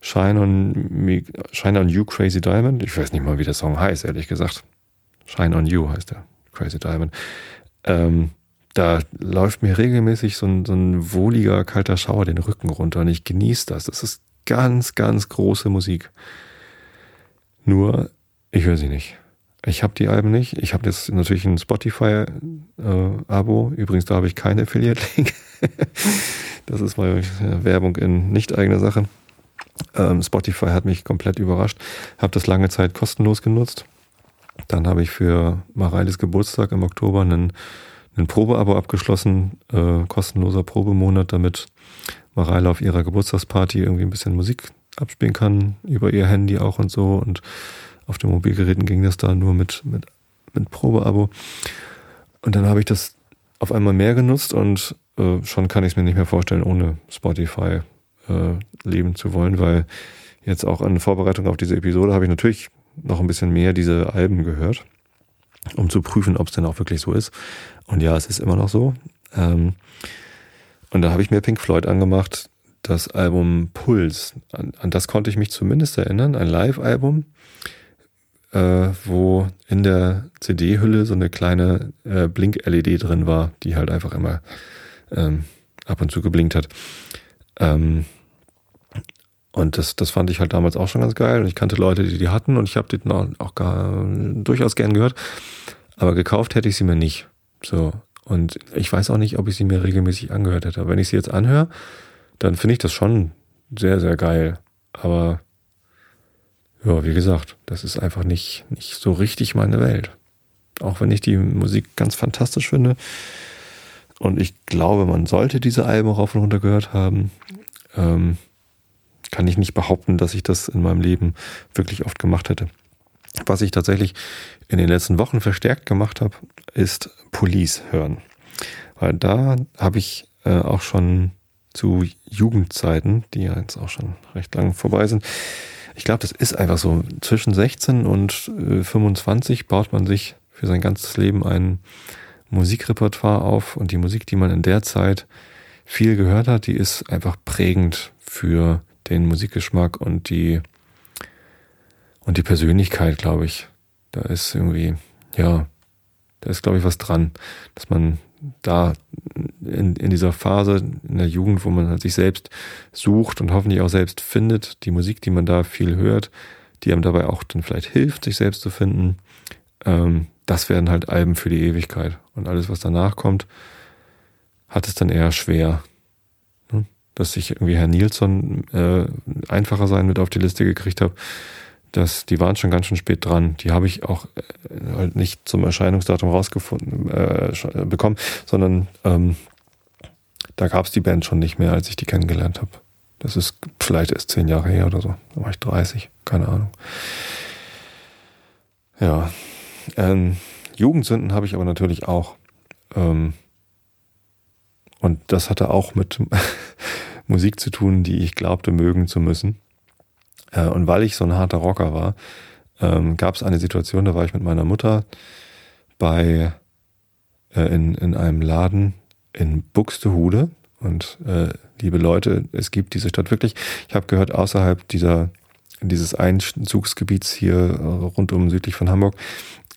Shine on, Shine on You Crazy Diamond, ich weiß nicht mal, wie der Song heißt, ehrlich gesagt. Shine on You heißt er. Crazy Diamond. Ähm, da läuft mir regelmäßig so ein, so ein wohliger, kalter Schauer den Rücken runter und ich genieße das. Das ist ganz, ganz große Musik. Nur, ich höre sie nicht. Ich habe die Alben nicht. Ich habe jetzt natürlich ein Spotify-Abo. Äh, Übrigens, da habe ich keine Affiliate-Link. das ist mal Werbung in nicht eigener Sache. Ähm, Spotify hat mich komplett überrascht. Habe das lange Zeit kostenlos genutzt. Dann habe ich für Mareiles Geburtstag im Oktober einen, einen Probeabo abgeschlossen, äh, kostenloser Probemonat, damit Mareile auf ihrer Geburtstagsparty irgendwie ein bisschen Musik abspielen kann, über ihr Handy auch und so. Und auf den Mobilgeräten ging das da nur mit, mit, mit Probeabo. Und dann habe ich das auf einmal mehr genutzt und äh, schon kann ich es mir nicht mehr vorstellen, ohne Spotify äh, leben zu wollen, weil jetzt auch in Vorbereitung auf diese Episode habe ich natürlich noch ein bisschen mehr diese Alben gehört, um zu prüfen, ob es denn auch wirklich so ist. Und ja, es ist immer noch so. Ähm, und da habe ich mir Pink Floyd angemacht, das Album Puls. An, an das konnte ich mich zumindest erinnern, ein Live-Album, äh, wo in der CD-Hülle so eine kleine äh, Blink-LED drin war, die halt einfach immer ähm, ab und zu geblinkt hat. Ähm, und das, das fand ich halt damals auch schon ganz geil. Und ich kannte Leute, die die hatten und ich habe die auch gar, durchaus gern gehört. Aber gekauft hätte ich sie mir nicht. So. Und ich weiß auch nicht, ob ich sie mir regelmäßig angehört hätte. Aber wenn ich sie jetzt anhöre, dann finde ich das schon sehr, sehr geil. Aber ja, wie gesagt, das ist einfach nicht, nicht so richtig meine Welt. Auch wenn ich die Musik ganz fantastisch finde. Und ich glaube, man sollte diese Alben auch auf und runter gehört haben. Ähm, kann ich nicht behaupten, dass ich das in meinem Leben wirklich oft gemacht hätte. Was ich tatsächlich in den letzten Wochen verstärkt gemacht habe, ist Police hören. Weil da habe ich äh, auch schon zu Jugendzeiten, die ja jetzt auch schon recht lang vorbei sind, ich glaube, das ist einfach so. Zwischen 16 und äh, 25 baut man sich für sein ganzes Leben ein Musikrepertoire auf und die Musik, die man in der Zeit viel gehört hat, die ist einfach prägend für den Musikgeschmack und die und die Persönlichkeit, glaube ich. Da ist irgendwie, ja, da ist, glaube ich, was dran, dass man da in, in dieser Phase in der Jugend, wo man halt sich selbst sucht und hoffentlich auch selbst findet, die Musik, die man da viel hört, die einem dabei auch dann vielleicht hilft, sich selbst zu finden, ähm, das werden halt Alben für die Ewigkeit. Und alles, was danach kommt, hat es dann eher schwer dass ich irgendwie Herr Nilsson äh, einfacher sein mit auf die Liste gekriegt habe. dass die waren schon ganz schön spät dran. Die habe ich auch äh, halt nicht zum Erscheinungsdatum rausgefunden äh, bekommen, sondern ähm, da gab es die Band schon nicht mehr, als ich die kennengelernt habe. Das ist vielleicht erst zehn Jahre her oder so. Da war ich 30, keine Ahnung. Ja. Ähm, Jugendsünden habe ich aber natürlich auch. Ähm, und das hatte auch mit Musik zu tun, die ich glaubte mögen zu müssen. Äh, und weil ich so ein harter Rocker war, ähm, gab es eine Situation, da war ich mit meiner Mutter bei äh, in, in einem Laden in Buxtehude. Und äh, liebe Leute, es gibt diese Stadt wirklich. Ich habe gehört, außerhalb dieser dieses Einzugsgebiets hier äh, rund um südlich von Hamburg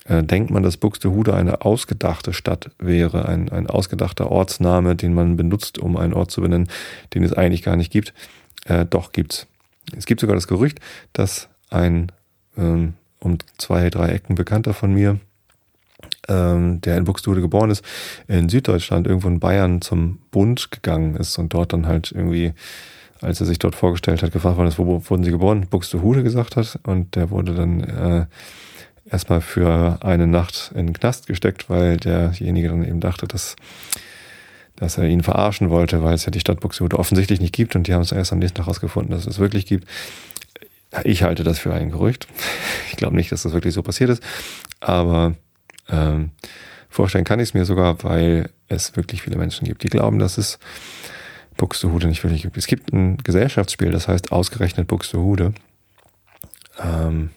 denkt man, dass Buxtehude eine ausgedachte Stadt wäre, ein, ein ausgedachter Ortsname, den man benutzt, um einen Ort zu benennen, den es eigentlich gar nicht gibt. Äh, doch gibt's. Es gibt sogar das Gerücht, dass ein ähm, um zwei, drei Ecken Bekannter von mir, ähm, der in Buxtehude geboren ist, in Süddeutschland, irgendwo in Bayern zum Bund gegangen ist und dort dann halt irgendwie als er sich dort vorgestellt hat, gefragt worden ist, wo wurden sie geboren, Buxtehude gesagt hat und der wurde dann äh, erstmal für eine Nacht in den Knast gesteckt, weil derjenige dann eben dachte, dass, dass er ihn verarschen wollte, weil es ja die Stadt Buxtehude offensichtlich nicht gibt und die haben es erst am nächsten Tag herausgefunden, dass es wirklich gibt. Ich halte das für ein Gerücht. Ich glaube nicht, dass das wirklich so passiert ist, aber ähm, vorstellen kann ich es mir sogar, weil es wirklich viele Menschen gibt, die glauben, dass es Buxtehude nicht wirklich gibt. Es gibt ein Gesellschaftsspiel, das heißt ausgerechnet Buxtehude. Ähm,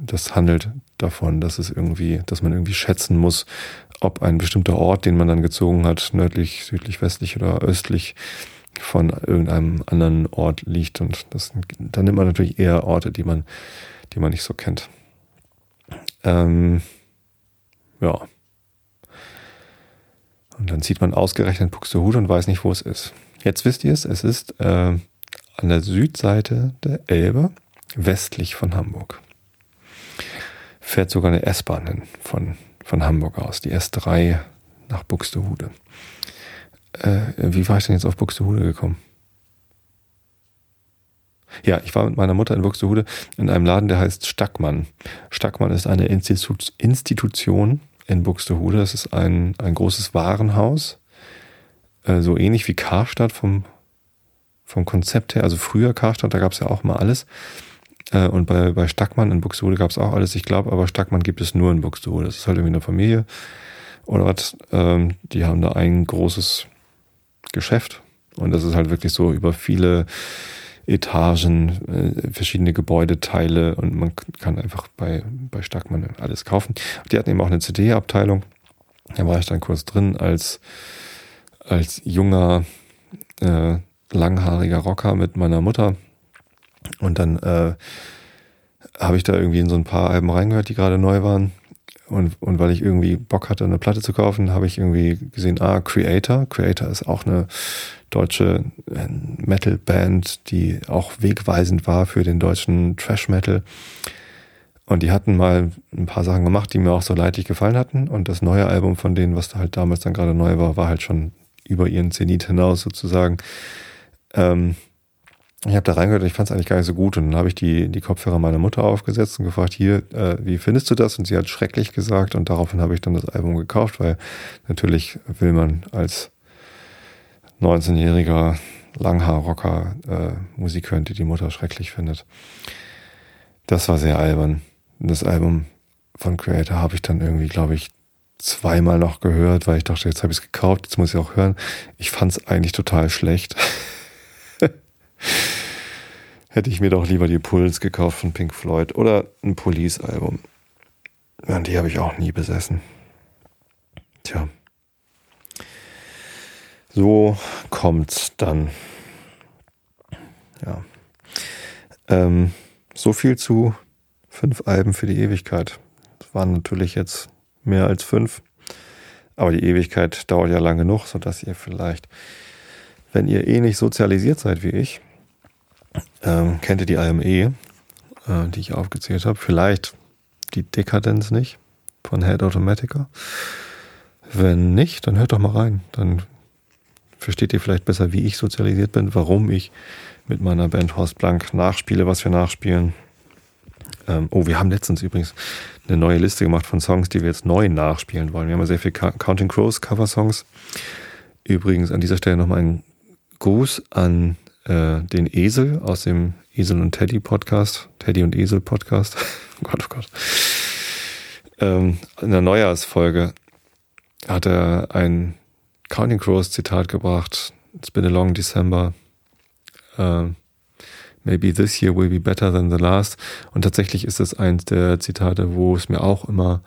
das handelt davon, dass es irgendwie, dass man irgendwie schätzen muss, ob ein bestimmter Ort, den man dann gezogen hat, nördlich, südlich, westlich oder östlich von irgendeinem anderen Ort liegt. Und das, dann nimmt man natürlich eher Orte, die man, die man nicht so kennt. Ähm, ja. Und dann sieht man ausgerechnet Buxtehude und weiß nicht, wo es ist. Jetzt wisst ihr es, es ist äh, an der Südseite der Elbe, westlich von Hamburg. Fährt sogar eine S-Bahn hin von, von Hamburg aus, die S3 nach Buxtehude. Äh, wie war ich denn jetzt auf Buxtehude gekommen? Ja, ich war mit meiner Mutter in Buxtehude in einem Laden, der heißt Stackmann. Stackmann ist eine Institu Institution in Buxtehude. Das ist ein, ein großes Warenhaus, äh, so ähnlich wie Karstadt vom, vom Konzept her. Also früher Karstadt, da gab es ja auch mal alles. Äh, und bei, bei Stackmann in Buxtehude gab es auch alles. Ich glaube, aber Stackmann gibt es nur in Buxtehude. Das ist halt irgendwie eine Familie oder was. Ähm, die haben da ein großes Geschäft. Und das ist halt wirklich so über viele Etagen, äh, verschiedene Gebäudeteile und man kann einfach bei, bei Starkmann alles kaufen. Die hatten eben auch eine CD-Abteilung. Da war ich dann kurz drin als, als junger, äh, langhaariger Rocker mit meiner Mutter. Und dann äh, habe ich da irgendwie in so ein paar Alben reingehört, die gerade neu waren. Und, und weil ich irgendwie Bock hatte, eine Platte zu kaufen, habe ich irgendwie gesehen, ah, Creator. Creator ist auch eine deutsche äh, Metal-Band, die auch wegweisend war für den deutschen Trash-Metal. Und die hatten mal ein paar Sachen gemacht, die mir auch so leidlich gefallen hatten. Und das neue Album von denen, was halt damals dann gerade neu war, war halt schon über ihren Zenit hinaus sozusagen. Ähm, ich habe da reingehört und ich fand es eigentlich gar nicht so gut. Und dann habe ich die, die Kopfhörer meiner Mutter aufgesetzt und gefragt, hier, äh, wie findest du das? Und sie hat schrecklich gesagt und daraufhin habe ich dann das Album gekauft, weil natürlich will man als 19-jähriger Langhaarrocker äh, Musik hören, die die Mutter schrecklich findet. Das war sehr albern. Das Album von Creator habe ich dann irgendwie, glaube ich, zweimal noch gehört, weil ich dachte, jetzt habe ich es gekauft, jetzt muss ich auch hören. Ich fand es eigentlich total schlecht. Hätte ich mir doch lieber die Puls gekauft von Pink Floyd oder ein Police-Album. Ja, die habe ich auch nie besessen. Tja. So kommt's dann. Ja. Ähm, so viel zu fünf Alben für die Ewigkeit. Das waren natürlich jetzt mehr als fünf. Aber die Ewigkeit dauert ja lang genug, sodass ihr vielleicht, wenn ihr eh nicht sozialisiert seid wie ich, ähm, kennt ihr die AME, äh, die ich aufgezählt habe. Vielleicht die Dekadenz nicht von Head Automatica. Wenn nicht, dann hört doch mal rein. Dann versteht ihr vielleicht besser, wie ich sozialisiert bin, warum ich mit meiner Band Horst Blank nachspiele, was wir nachspielen. Ähm, oh, wir haben letztens übrigens eine neue Liste gemacht von Songs, die wir jetzt neu nachspielen wollen. Wir haben ja sehr viele Counting Crows Cover-Songs. Übrigens an dieser Stelle nochmal ein Gruß an äh, den Esel aus dem Esel und Teddy Podcast, Teddy und Esel Podcast. oh Gott, oh Gott. Ähm, in der Neujahrsfolge hat er ein Counting Crows Zitat gebracht. It's been a long December. Uh, maybe this year will be better than the last. Und tatsächlich ist es eins der Zitate, wo es mir auch immer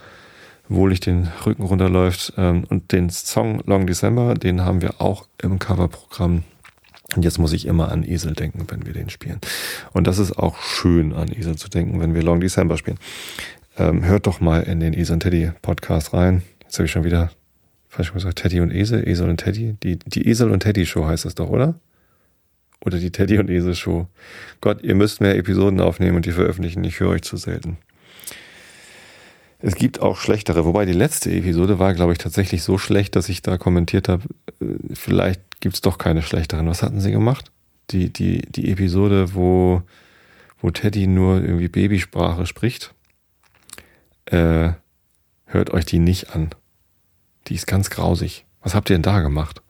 wohlig den Rücken runterläuft. Ähm, und den Song Long December, den haben wir auch im Coverprogramm. Und jetzt muss ich immer an Esel denken, wenn wir den spielen. Und das ist auch schön, an Esel zu denken, wenn wir Long December spielen. Ähm, hört doch mal in den Esel und Teddy Podcast rein. Jetzt habe ich schon wieder falsch gesagt, Teddy und Esel, Esel und Teddy. Die, die Esel und Teddy Show heißt das doch, oder? Oder die Teddy und Esel Show. Gott, ihr müsst mehr Episoden aufnehmen und die veröffentlichen. Ich höre euch zu selten. Es gibt auch schlechtere, wobei die letzte Episode war, glaube ich, tatsächlich so schlecht, dass ich da kommentiert habe, äh, vielleicht gibt es doch keine schlechteren. Was hatten sie gemacht? Die, die, die Episode, wo, wo Teddy nur irgendwie Babysprache spricht. Äh, hört euch die nicht an. Die ist ganz grausig. Was habt ihr denn da gemacht?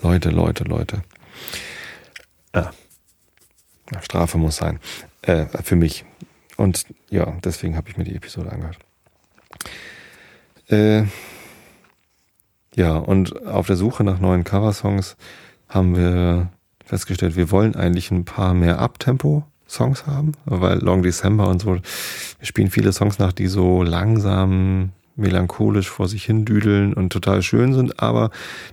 Leute, Leute, Leute. Ah. Strafe muss sein. Äh, für mich. Und ja, deswegen habe ich mir die Episode angehört. Äh, ja, und auf der Suche nach neuen Coversongs haben wir festgestellt, wir wollen eigentlich ein paar mehr Abtempo-Songs haben, weil Long December und so, wir spielen viele Songs nach, die so langsam melancholisch vor sich hin düdeln und total schön sind, aber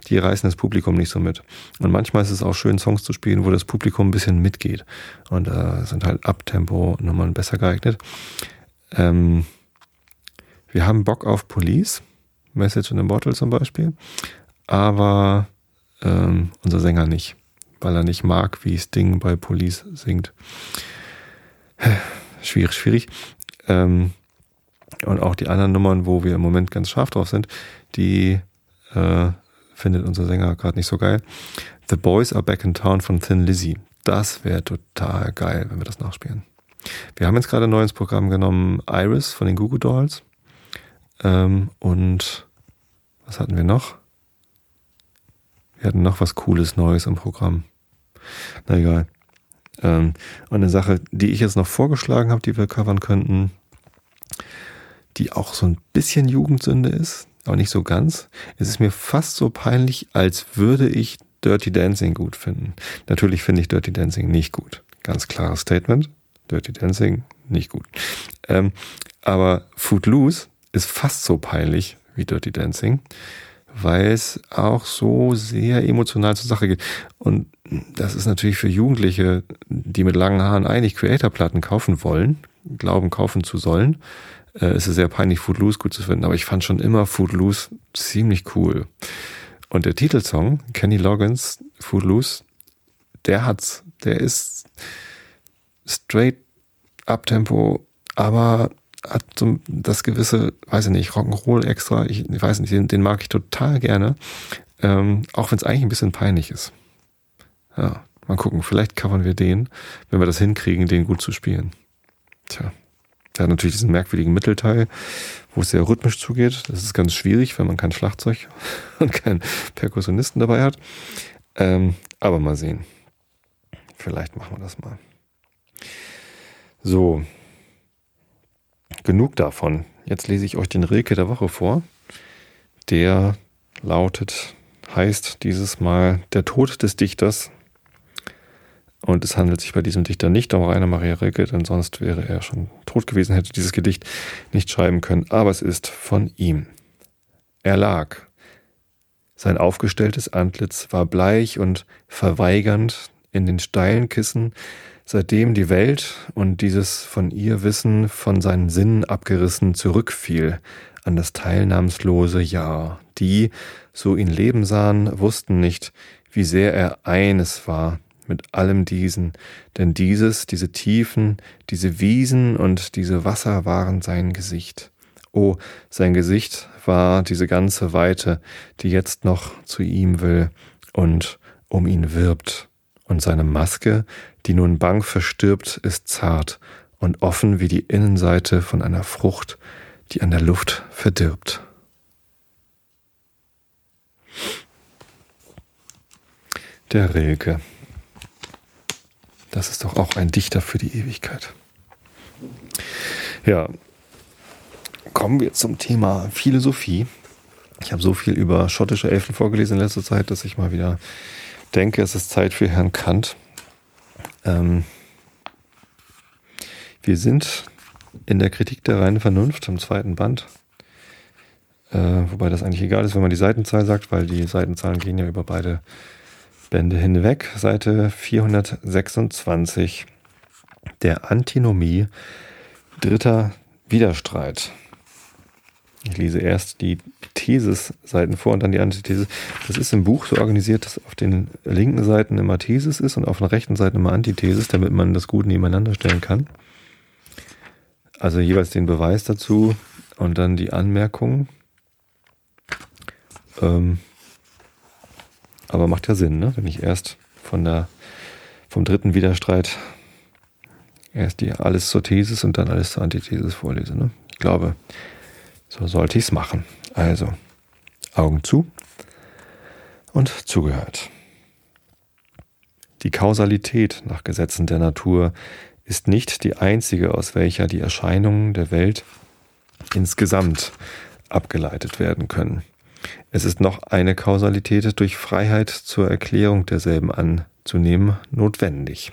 die reißen das Publikum nicht so mit. Und manchmal ist es auch schön, Songs zu spielen, wo das Publikum ein bisschen mitgeht. Und da äh, sind halt Abtempo Nummern besser geeignet. Ähm, wir haben Bock auf Police, Message in a Bottle zum Beispiel, aber ähm, unser Sänger nicht, weil er nicht mag, wie Sting bei Police singt. Schwierig, schwierig. Ähm, Und auch die anderen Nummern, wo wir im Moment ganz scharf drauf sind, die äh, findet unser Sänger gerade nicht so geil. The Boys Are Back in Town von Thin Lizzy. Das wäre total geil, wenn wir das nachspielen. Wir haben jetzt gerade neu ins Programm genommen Iris von den Google Dolls. Ähm, und was hatten wir noch? Wir hatten noch was Cooles Neues im Programm. Na egal. Ähm, eine Sache, die ich jetzt noch vorgeschlagen habe, die wir covern könnten, die auch so ein bisschen Jugendsünde ist, aber nicht so ganz. Es ist mir fast so peinlich, als würde ich Dirty Dancing gut finden. Natürlich finde ich Dirty Dancing nicht gut. Ganz klares Statement. Dirty Dancing nicht gut. Ähm, aber Footloose ist fast so peinlich wie Dirty Dancing, weil es auch so sehr emotional zur Sache geht. Und das ist natürlich für Jugendliche, die mit langen Haaren eigentlich Creator-Platten kaufen wollen, glauben kaufen zu sollen, äh, ist es sehr peinlich, Footloose gut zu finden. Aber ich fand schon immer Footloose ziemlich cool. Und der Titelsong, Kenny Loggins, Footloose, der hat's. Der ist straight Uptempo, aber hat so das gewisse, weiß ich nicht, Rock'n'Roll extra, ich, ich weiß nicht, den, den, mag ich total gerne, ähm, auch wenn es eigentlich ein bisschen peinlich ist. Ja, mal gucken, vielleicht covern wir den, wenn wir das hinkriegen, den gut zu spielen. Tja. Der hat natürlich diesen merkwürdigen Mittelteil, wo es sehr rhythmisch zugeht. Das ist ganz schwierig, wenn man kein Schlagzeug und keinen Perkussionisten dabei hat. Ähm, aber mal sehen. Vielleicht machen wir das mal. So. Genug davon. Jetzt lese ich euch den Rilke der Woche vor. Der lautet, heißt dieses Mal Der Tod des Dichters und es handelt sich bei diesem Dichter nicht um Rainer Maria Rilke, denn sonst wäre er schon tot gewesen, hätte dieses Gedicht nicht schreiben können. Aber es ist von ihm. Er lag. Sein aufgestelltes Antlitz war bleich und verweigernd in den steilen Kissen, seitdem die Welt und dieses von ihr Wissen von seinen Sinnen abgerissen zurückfiel an das teilnahmslose Jahr. Die, so ihn leben sahen, wussten nicht, wie sehr er eines war mit allem diesen, denn dieses, diese Tiefen, diese Wiesen und diese Wasser waren sein Gesicht. Oh, sein Gesicht war diese ganze Weite, die jetzt noch zu ihm will und um ihn wirbt. Und seine Maske, die nun bang verstirbt, ist zart und offen wie die Innenseite von einer Frucht, die an der Luft verdirbt. Der Rilke. Das ist doch auch ein Dichter für die Ewigkeit. Ja, kommen wir zum Thema Philosophie. Ich habe so viel über schottische Elfen vorgelesen in letzter Zeit, dass ich mal wieder denke, es ist Zeit für Herrn Kant. Ähm, wir sind in der Kritik der reinen Vernunft im zweiten Band. Äh, wobei das eigentlich egal ist, wenn man die Seitenzahl sagt, weil die Seitenzahlen gehen ja über beide Bände hinweg, Seite 426. Der Antinomie, dritter Widerstreit. Ich lese erst die Thesis-Seiten vor und dann die Antithese. Das ist im Buch so organisiert, dass auf den linken Seiten immer Thesis ist und auf den rechten Seiten immer Antithesis, damit man das gut nebeneinander stellen kann. Also jeweils den Beweis dazu und dann die Anmerkungen. Ähm, aber macht ja Sinn, ne? wenn ich erst von der, vom dritten Widerstreit erst die alles zur Thesis und dann alles zur Antithesis vorlese. Ne? Ich glaube, so sollte ich es machen. Also, Augen zu und zugehört. Die Kausalität nach Gesetzen der Natur ist nicht die einzige, aus welcher die Erscheinungen der Welt insgesamt abgeleitet werden können. Es ist noch eine Kausalität durch Freiheit zur Erklärung derselben anzunehmen notwendig.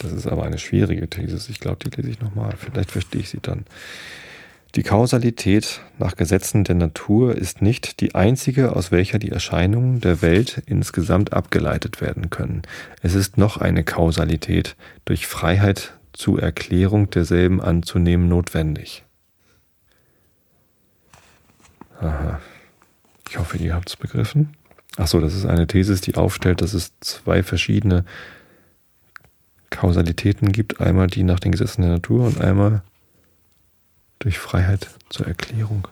Das ist aber eine schwierige These. Ich glaube, die lese ich nochmal. Vielleicht verstehe ich sie dann. Die Kausalität nach Gesetzen der Natur ist nicht die einzige, aus welcher die Erscheinungen der Welt insgesamt abgeleitet werden können. Es ist noch eine Kausalität durch Freiheit zur Erklärung derselben anzunehmen notwendig. Aha. Ich hoffe, ihr habt es begriffen. Achso, das ist eine These, die aufstellt, dass es zwei verschiedene Kausalitäten gibt. Einmal die nach den Gesetzen der Natur und einmal durch Freiheit zur Erklärung.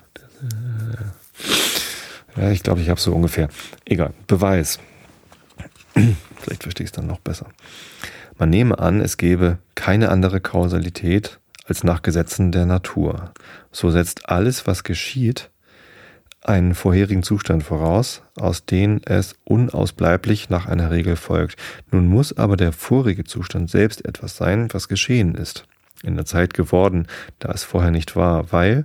Ja, ich glaube, ich habe so ungefähr. Egal. Beweis. Vielleicht verstehe ich es dann noch besser. Man nehme an, es gebe keine andere Kausalität als nach Gesetzen der Natur. So setzt alles, was geschieht, einen vorherigen Zustand voraus, aus dem es unausbleiblich nach einer Regel folgt. Nun muss aber der vorige Zustand selbst etwas sein, was geschehen ist, in der Zeit geworden, da es vorher nicht war, weil,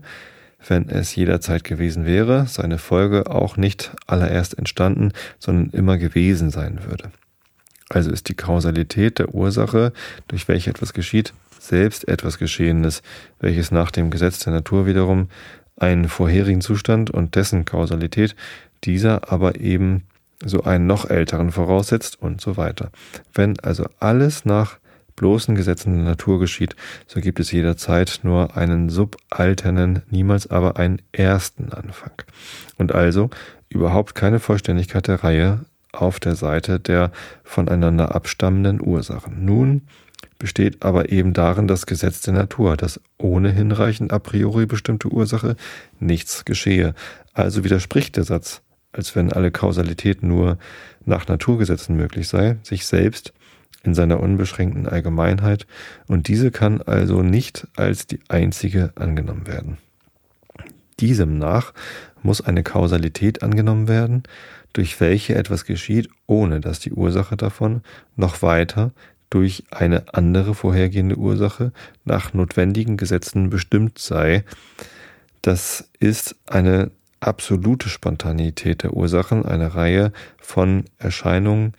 wenn es jederzeit gewesen wäre, seine Folge auch nicht allererst entstanden, sondern immer gewesen sein würde. Also ist die Kausalität der Ursache, durch welche etwas geschieht, selbst etwas Geschehenes, welches nach dem Gesetz der Natur wiederum einen vorherigen Zustand und dessen Kausalität, dieser aber eben so einen noch älteren voraussetzt und so weiter. Wenn also alles nach bloßen Gesetzen der Natur geschieht, so gibt es jederzeit nur einen subalternen, niemals aber einen ersten Anfang. Und also überhaupt keine Vollständigkeit der Reihe auf der Seite der voneinander abstammenden Ursachen. Nun besteht aber eben darin das Gesetz der Natur, dass ohne hinreichend a priori bestimmte Ursache nichts geschehe. Also widerspricht der Satz, als wenn alle Kausalität nur nach Naturgesetzen möglich sei, sich selbst in seiner unbeschränkten Allgemeinheit, und diese kann also nicht als die einzige angenommen werden. Diesem nach muss eine Kausalität angenommen werden, durch welche etwas geschieht, ohne dass die Ursache davon noch weiter durch eine andere vorhergehende Ursache nach notwendigen Gesetzen bestimmt sei. Das ist eine absolute Spontanität der Ursachen, eine Reihe von Erscheinungen,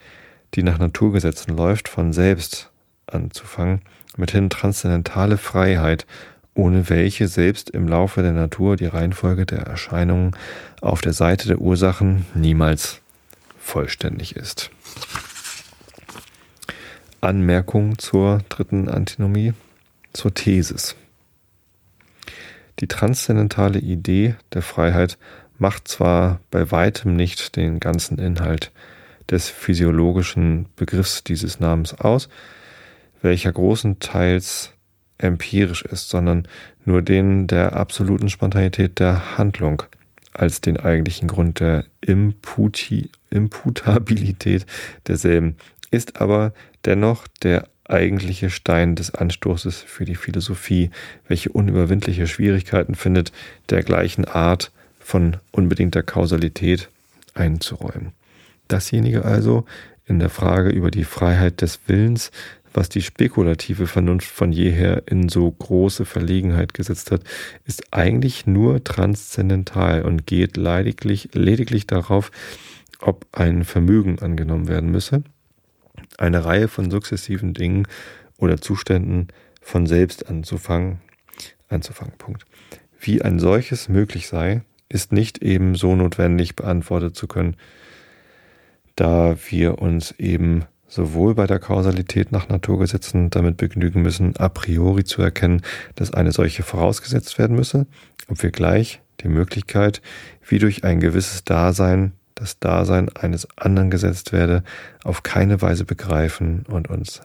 die nach Naturgesetzen läuft, von selbst anzufangen, mithin transzendentale Freiheit, ohne welche selbst im Laufe der Natur die Reihenfolge der Erscheinungen auf der Seite der Ursachen niemals vollständig ist. Anmerkung zur dritten Antinomie, zur Thesis. Die transzendentale Idee der Freiheit macht zwar bei weitem nicht den ganzen Inhalt des physiologischen Begriffs dieses Namens aus, welcher großenteils empirisch ist, sondern nur den der absoluten Spontanität der Handlung als den eigentlichen Grund der Imputi Imputabilität derselben, ist aber dennoch der eigentliche Stein des Anstoßes für die Philosophie, welche unüberwindliche Schwierigkeiten findet, der gleichen Art von unbedingter Kausalität einzuräumen. Dasjenige also in der Frage über die Freiheit des Willens, was die spekulative Vernunft von jeher in so große Verlegenheit gesetzt hat, ist eigentlich nur transzendental und geht lediglich, lediglich darauf, ob ein Vermögen angenommen werden müsse, eine Reihe von sukzessiven Dingen oder Zuständen von selbst anzufangen, anzufangen. Punkt. Wie ein solches möglich sei, ist nicht eben so notwendig beantwortet zu können, da wir uns eben sowohl bei der Kausalität nach Naturgesetzen damit begnügen müssen, a priori zu erkennen, dass eine solche vorausgesetzt werden müsse, ob wir gleich die Möglichkeit, wie durch ein gewisses Dasein das Dasein eines anderen gesetzt werde, auf keine Weise begreifen und uns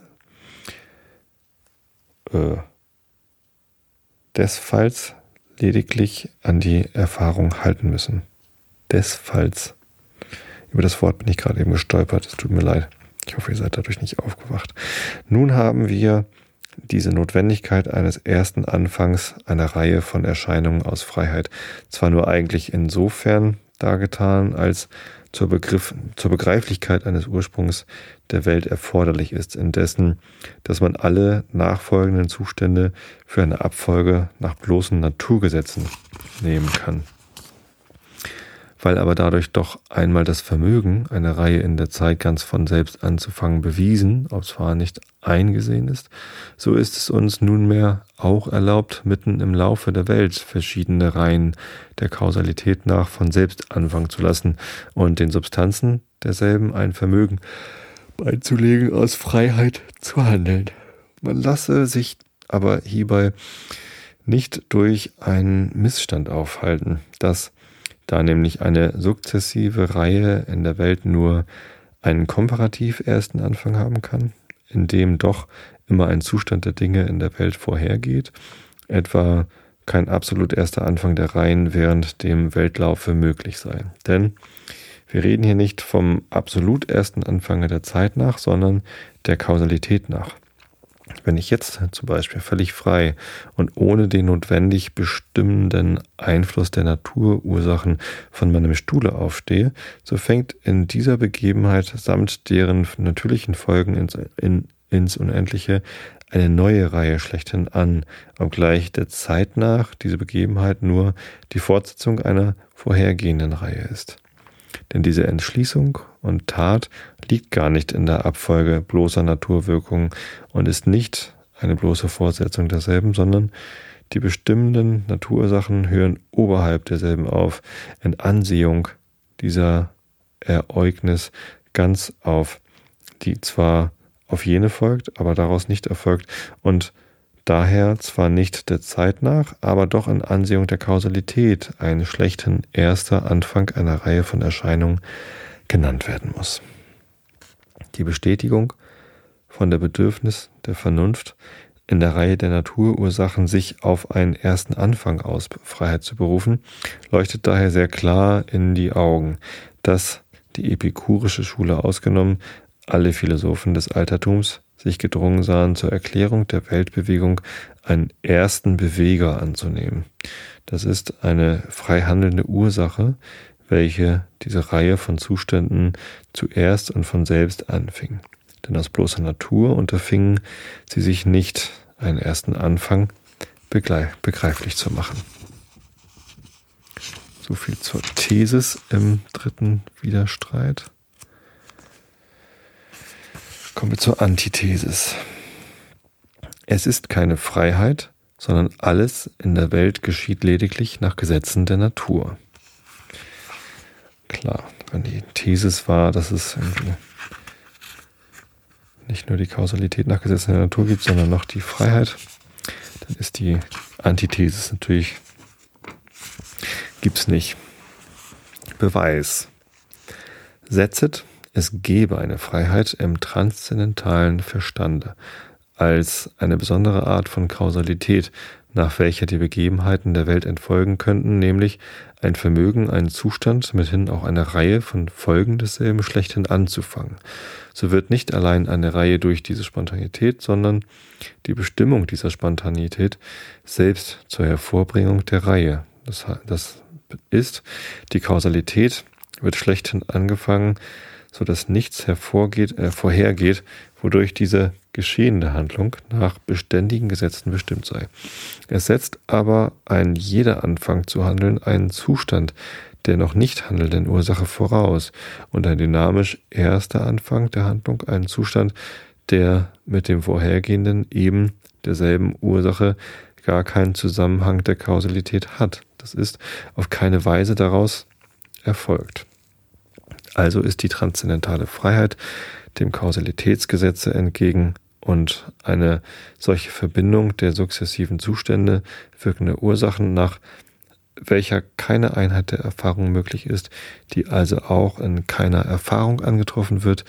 äh, desfalls lediglich an die Erfahrung halten müssen. Desfalls. Über das Wort bin ich gerade eben gestolpert, es tut mir leid. Ich hoffe, ihr seid dadurch nicht aufgewacht. Nun haben wir diese Notwendigkeit eines ersten Anfangs einer Reihe von Erscheinungen aus Freiheit. Zwar nur eigentlich insofern dargetan, als zur, Begriff, zur Begreiflichkeit eines Ursprungs der Welt erforderlich ist, indessen, dass man alle nachfolgenden Zustände für eine Abfolge nach bloßen Naturgesetzen nehmen kann weil aber dadurch doch einmal das Vermögen, eine Reihe in der Zeit ganz von selbst anzufangen, bewiesen, ob zwar nicht eingesehen ist, so ist es uns nunmehr auch erlaubt, mitten im Laufe der Welt verschiedene Reihen der Kausalität nach von selbst anfangen zu lassen und den Substanzen derselben ein Vermögen beizulegen, aus Freiheit zu handeln. Man lasse sich aber hierbei nicht durch einen Missstand aufhalten, dass da nämlich eine sukzessive Reihe in der Welt nur einen komparativ ersten Anfang haben kann, in dem doch immer ein Zustand der Dinge in der Welt vorhergeht, etwa kein absolut erster Anfang der Reihen während dem Weltlaufe möglich sei. Denn wir reden hier nicht vom absolut ersten Anfang der Zeit nach, sondern der Kausalität nach. Wenn ich jetzt zum Beispiel völlig frei und ohne den notwendig bestimmenden Einfluss der Naturursachen von meinem Stuhle aufstehe, so fängt in dieser Begebenheit samt deren natürlichen Folgen ins, in, ins Unendliche eine neue Reihe schlechthin an, obgleich der Zeit nach diese Begebenheit nur die Fortsetzung einer vorhergehenden Reihe ist. Denn diese Entschließung und Tat liegt gar nicht in der Abfolge bloßer Naturwirkungen und ist nicht eine bloße Fortsetzung derselben, sondern die bestimmenden Natursachen hören oberhalb derselben auf, in Ansehung dieser Ereignis ganz auf, die zwar auf jene folgt, aber daraus nicht erfolgt und daher zwar nicht der Zeit nach, aber doch in Ansehung der Kausalität ein schlechten erster Anfang einer Reihe von Erscheinungen genannt werden muss. Die Bestätigung von der Bedürfnis der Vernunft in der Reihe der Naturursachen sich auf einen ersten Anfang aus Freiheit zu berufen, leuchtet daher sehr klar in die Augen, dass die epikurische Schule ausgenommen alle Philosophen des Altertums sich gedrungen sahen, zur Erklärung der Weltbewegung einen ersten Beweger anzunehmen. Das ist eine frei handelnde Ursache, welche diese Reihe von Zuständen zuerst und von selbst anfing. Denn aus bloßer Natur unterfingen sie sich nicht, einen ersten Anfang begreiflich zu machen. So viel zur Thesis im dritten Widerstreit. Kommen wir zur Antithesis. Es ist keine Freiheit, sondern alles in der Welt geschieht lediglich nach Gesetzen der Natur. Klar, wenn die Thesis war, dass es nicht nur die Kausalität nach Gesetzen der Natur gibt, sondern noch die Freiheit, dann ist die Antithesis natürlich, gibt es nicht. Beweis. Setzet es gebe eine Freiheit im transzendentalen Verstande als eine besondere Art von Kausalität, nach welcher die Begebenheiten der Welt entfolgen könnten, nämlich ein Vermögen, einen Zustand, mithin auch eine Reihe von Folgen desselben schlechthin anzufangen. So wird nicht allein eine Reihe durch diese Spontanität, sondern die Bestimmung dieser Spontanität selbst zur Hervorbringung der Reihe. Das, das ist, die Kausalität wird schlechthin angefangen, so dass nichts hervorgeht, äh, vorhergeht, wodurch diese geschehende Handlung nach beständigen Gesetzen bestimmt sei. Es setzt aber ein jeder Anfang zu handeln einen Zustand der noch nicht handelnden Ursache voraus und ein dynamisch erster Anfang der Handlung einen Zustand, der mit dem vorhergehenden eben derselben Ursache gar keinen Zusammenhang der Kausalität hat. Das ist auf keine Weise daraus erfolgt. Also ist die transzendentale Freiheit dem Kausalitätsgesetze entgegen und eine solche Verbindung der sukzessiven Zustände wirkende Ursachen nach welcher keine Einheit der Erfahrung möglich ist, die also auch in keiner Erfahrung angetroffen wird,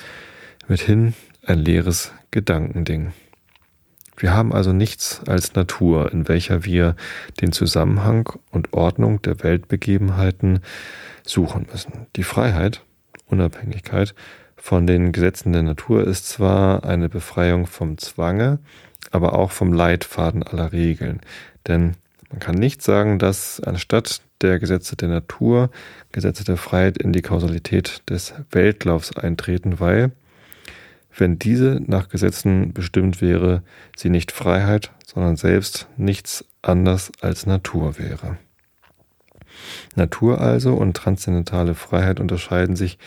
mithin ein leeres Gedankending. Wir haben also nichts als Natur, in welcher wir den Zusammenhang und Ordnung der Weltbegebenheiten suchen müssen. Die Freiheit Unabhängigkeit von den Gesetzen der Natur ist zwar eine Befreiung vom Zwange, aber auch vom Leitfaden aller Regeln. Denn man kann nicht sagen, dass anstatt der Gesetze der Natur Gesetze der Freiheit in die Kausalität des Weltlaufs eintreten, weil, wenn diese nach Gesetzen bestimmt wäre, sie nicht Freiheit, sondern selbst nichts anders als Natur wäre. Natur also und transzendentale Freiheit unterscheiden sich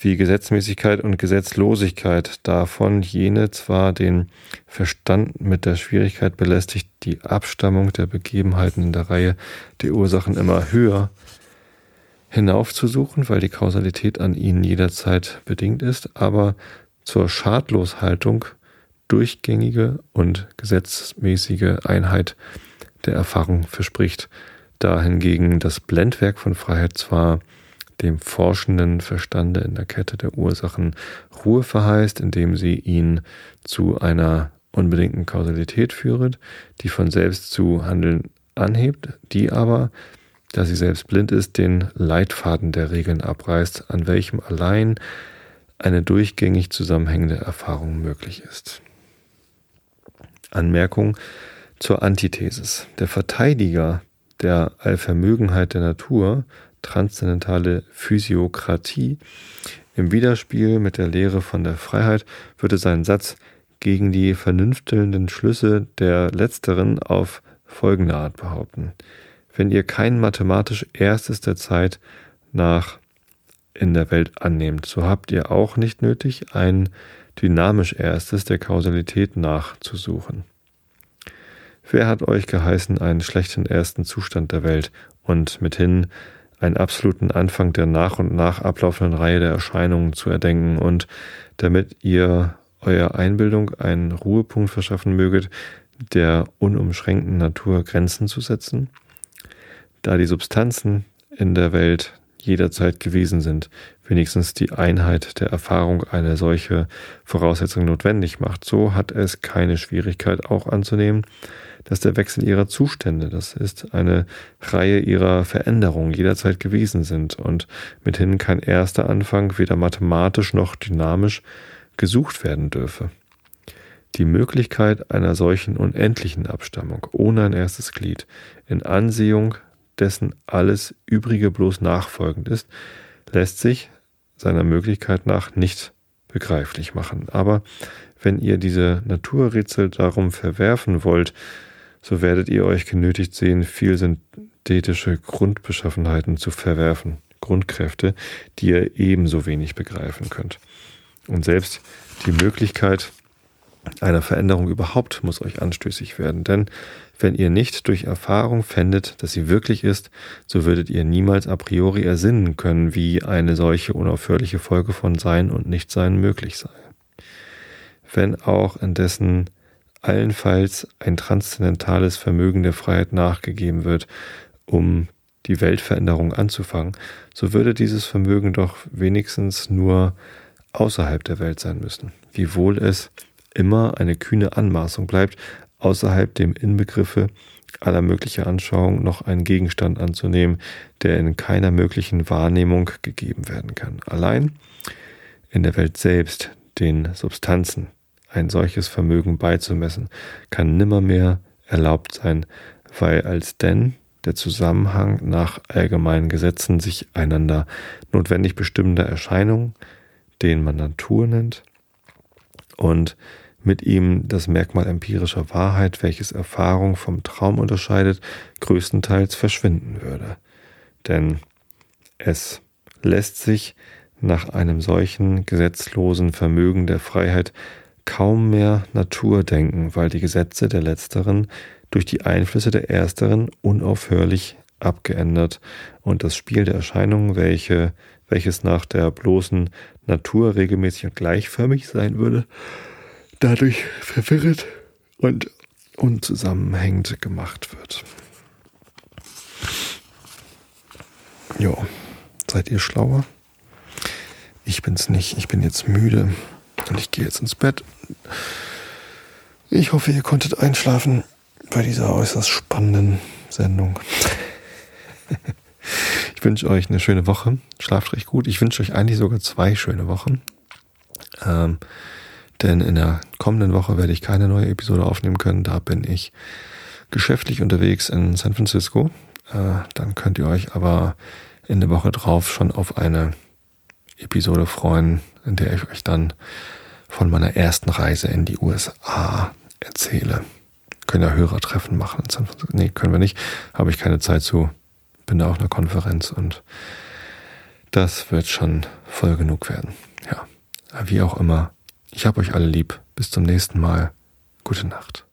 wie Gesetzmäßigkeit und Gesetzlosigkeit davon jene zwar den Verstand mit der Schwierigkeit belästigt, die Abstammung der Begebenheiten in der Reihe der Ursachen immer höher hinaufzusuchen, weil die Kausalität an ihnen jederzeit bedingt ist, aber zur Schadloshaltung durchgängige und gesetzmäßige Einheit der Erfahrung verspricht, dahingegen das Blendwerk von Freiheit zwar dem forschenden Verstande in der Kette der Ursachen Ruhe verheißt, indem sie ihn zu einer unbedingten Kausalität führet, die von selbst zu handeln anhebt, die aber, da sie selbst blind ist, den Leitfaden der Regeln abreißt, an welchem allein eine durchgängig zusammenhängende Erfahrung möglich ist. Anmerkung zur Antithesis. Der Verteidiger der Allvermögenheit der Natur, transzendentale Physiokratie, im Widerspiel mit der Lehre von der Freiheit würde seinen Satz gegen die vernünftelnden Schlüsse der letzteren auf folgende Art behaupten. Wenn ihr kein mathematisch Erstes der Zeit nach in der Welt annehmt, so habt ihr auch nicht nötig, ein dynamisch Erstes der Kausalität nachzusuchen. Wer hat euch geheißen, einen schlechten ersten Zustand der Welt und mithin einen absoluten Anfang der nach und nach ablaufenden Reihe der Erscheinungen zu erdenken und damit ihr eurer Einbildung einen Ruhepunkt verschaffen möget, der unumschränkten Natur Grenzen zu setzen? Da die Substanzen in der Welt jederzeit gewesen sind, wenigstens die Einheit der Erfahrung eine solche Voraussetzung notwendig macht, so hat es keine Schwierigkeit auch anzunehmen, dass der Wechsel ihrer Zustände, das ist eine Reihe ihrer Veränderungen jederzeit gewesen sind und mithin kein erster Anfang weder mathematisch noch dynamisch gesucht werden dürfe. Die Möglichkeit einer solchen unendlichen Abstammung ohne ein erstes Glied in Ansehung dessen alles übrige bloß nachfolgend ist, lässt sich seiner Möglichkeit nach nicht begreiflich machen. Aber wenn ihr diese Naturrätsel darum verwerfen wollt, so werdet ihr euch genötigt sehen, viel synthetische Grundbeschaffenheiten zu verwerfen, Grundkräfte, die ihr ebenso wenig begreifen könnt. Und selbst die Möglichkeit einer Veränderung überhaupt muss euch anstößig werden, denn wenn ihr nicht durch Erfahrung fändet, dass sie wirklich ist, so würdet ihr niemals a priori ersinnen können, wie eine solche unaufhörliche Folge von Sein und Nichtsein möglich sei. Wenn auch indessen allenfalls ein transzendentales Vermögen der Freiheit nachgegeben wird, um die Weltveränderung anzufangen, so würde dieses Vermögen doch wenigstens nur außerhalb der Welt sein müssen, wiewohl es immer eine kühne Anmaßung bleibt, außerhalb dem Inbegriffe aller möglicher Anschauung noch einen Gegenstand anzunehmen, der in keiner möglichen Wahrnehmung gegeben werden kann. Allein in der Welt selbst, den Substanzen, ein solches Vermögen beizumessen, kann nimmermehr erlaubt sein, weil als denn der Zusammenhang nach allgemeinen Gesetzen sich einander notwendig bestimmender Erscheinungen, den man Natur nennt, und mit ihm das Merkmal empirischer Wahrheit, welches Erfahrung vom Traum unterscheidet, größtenteils verschwinden würde. Denn es lässt sich nach einem solchen gesetzlosen Vermögen der Freiheit kaum mehr Natur denken, weil die Gesetze der letzteren durch die Einflüsse der ersteren unaufhörlich abgeändert und das Spiel der Erscheinungen, welche, welches nach der bloßen Natur regelmäßig und gleichförmig sein würde, dadurch verwirrt und unzusammenhängend gemacht wird. Jo, seid ihr schlauer? Ich bin's nicht. Ich bin jetzt müde. Und ich gehe jetzt ins Bett. Ich hoffe, ihr konntet einschlafen bei dieser äußerst spannenden Sendung. ich wünsche euch eine schöne Woche. Schlaft recht gut. Ich wünsche euch eigentlich sogar zwei schöne Wochen. Ähm, denn in der kommenden Woche werde ich keine neue Episode aufnehmen können. Da bin ich geschäftlich unterwegs in San Francisco. Äh, dann könnt ihr euch aber in der Woche drauf schon auf eine Episode freuen, in der ich euch dann von meiner ersten Reise in die USA erzähle. Können ja Hörertreffen machen. Nee, können wir nicht. Habe ich keine Zeit zu. Bin da auf einer Konferenz und das wird schon voll genug werden. Ja. Wie auch immer. Ich habe euch alle lieb. Bis zum nächsten Mal. Gute Nacht.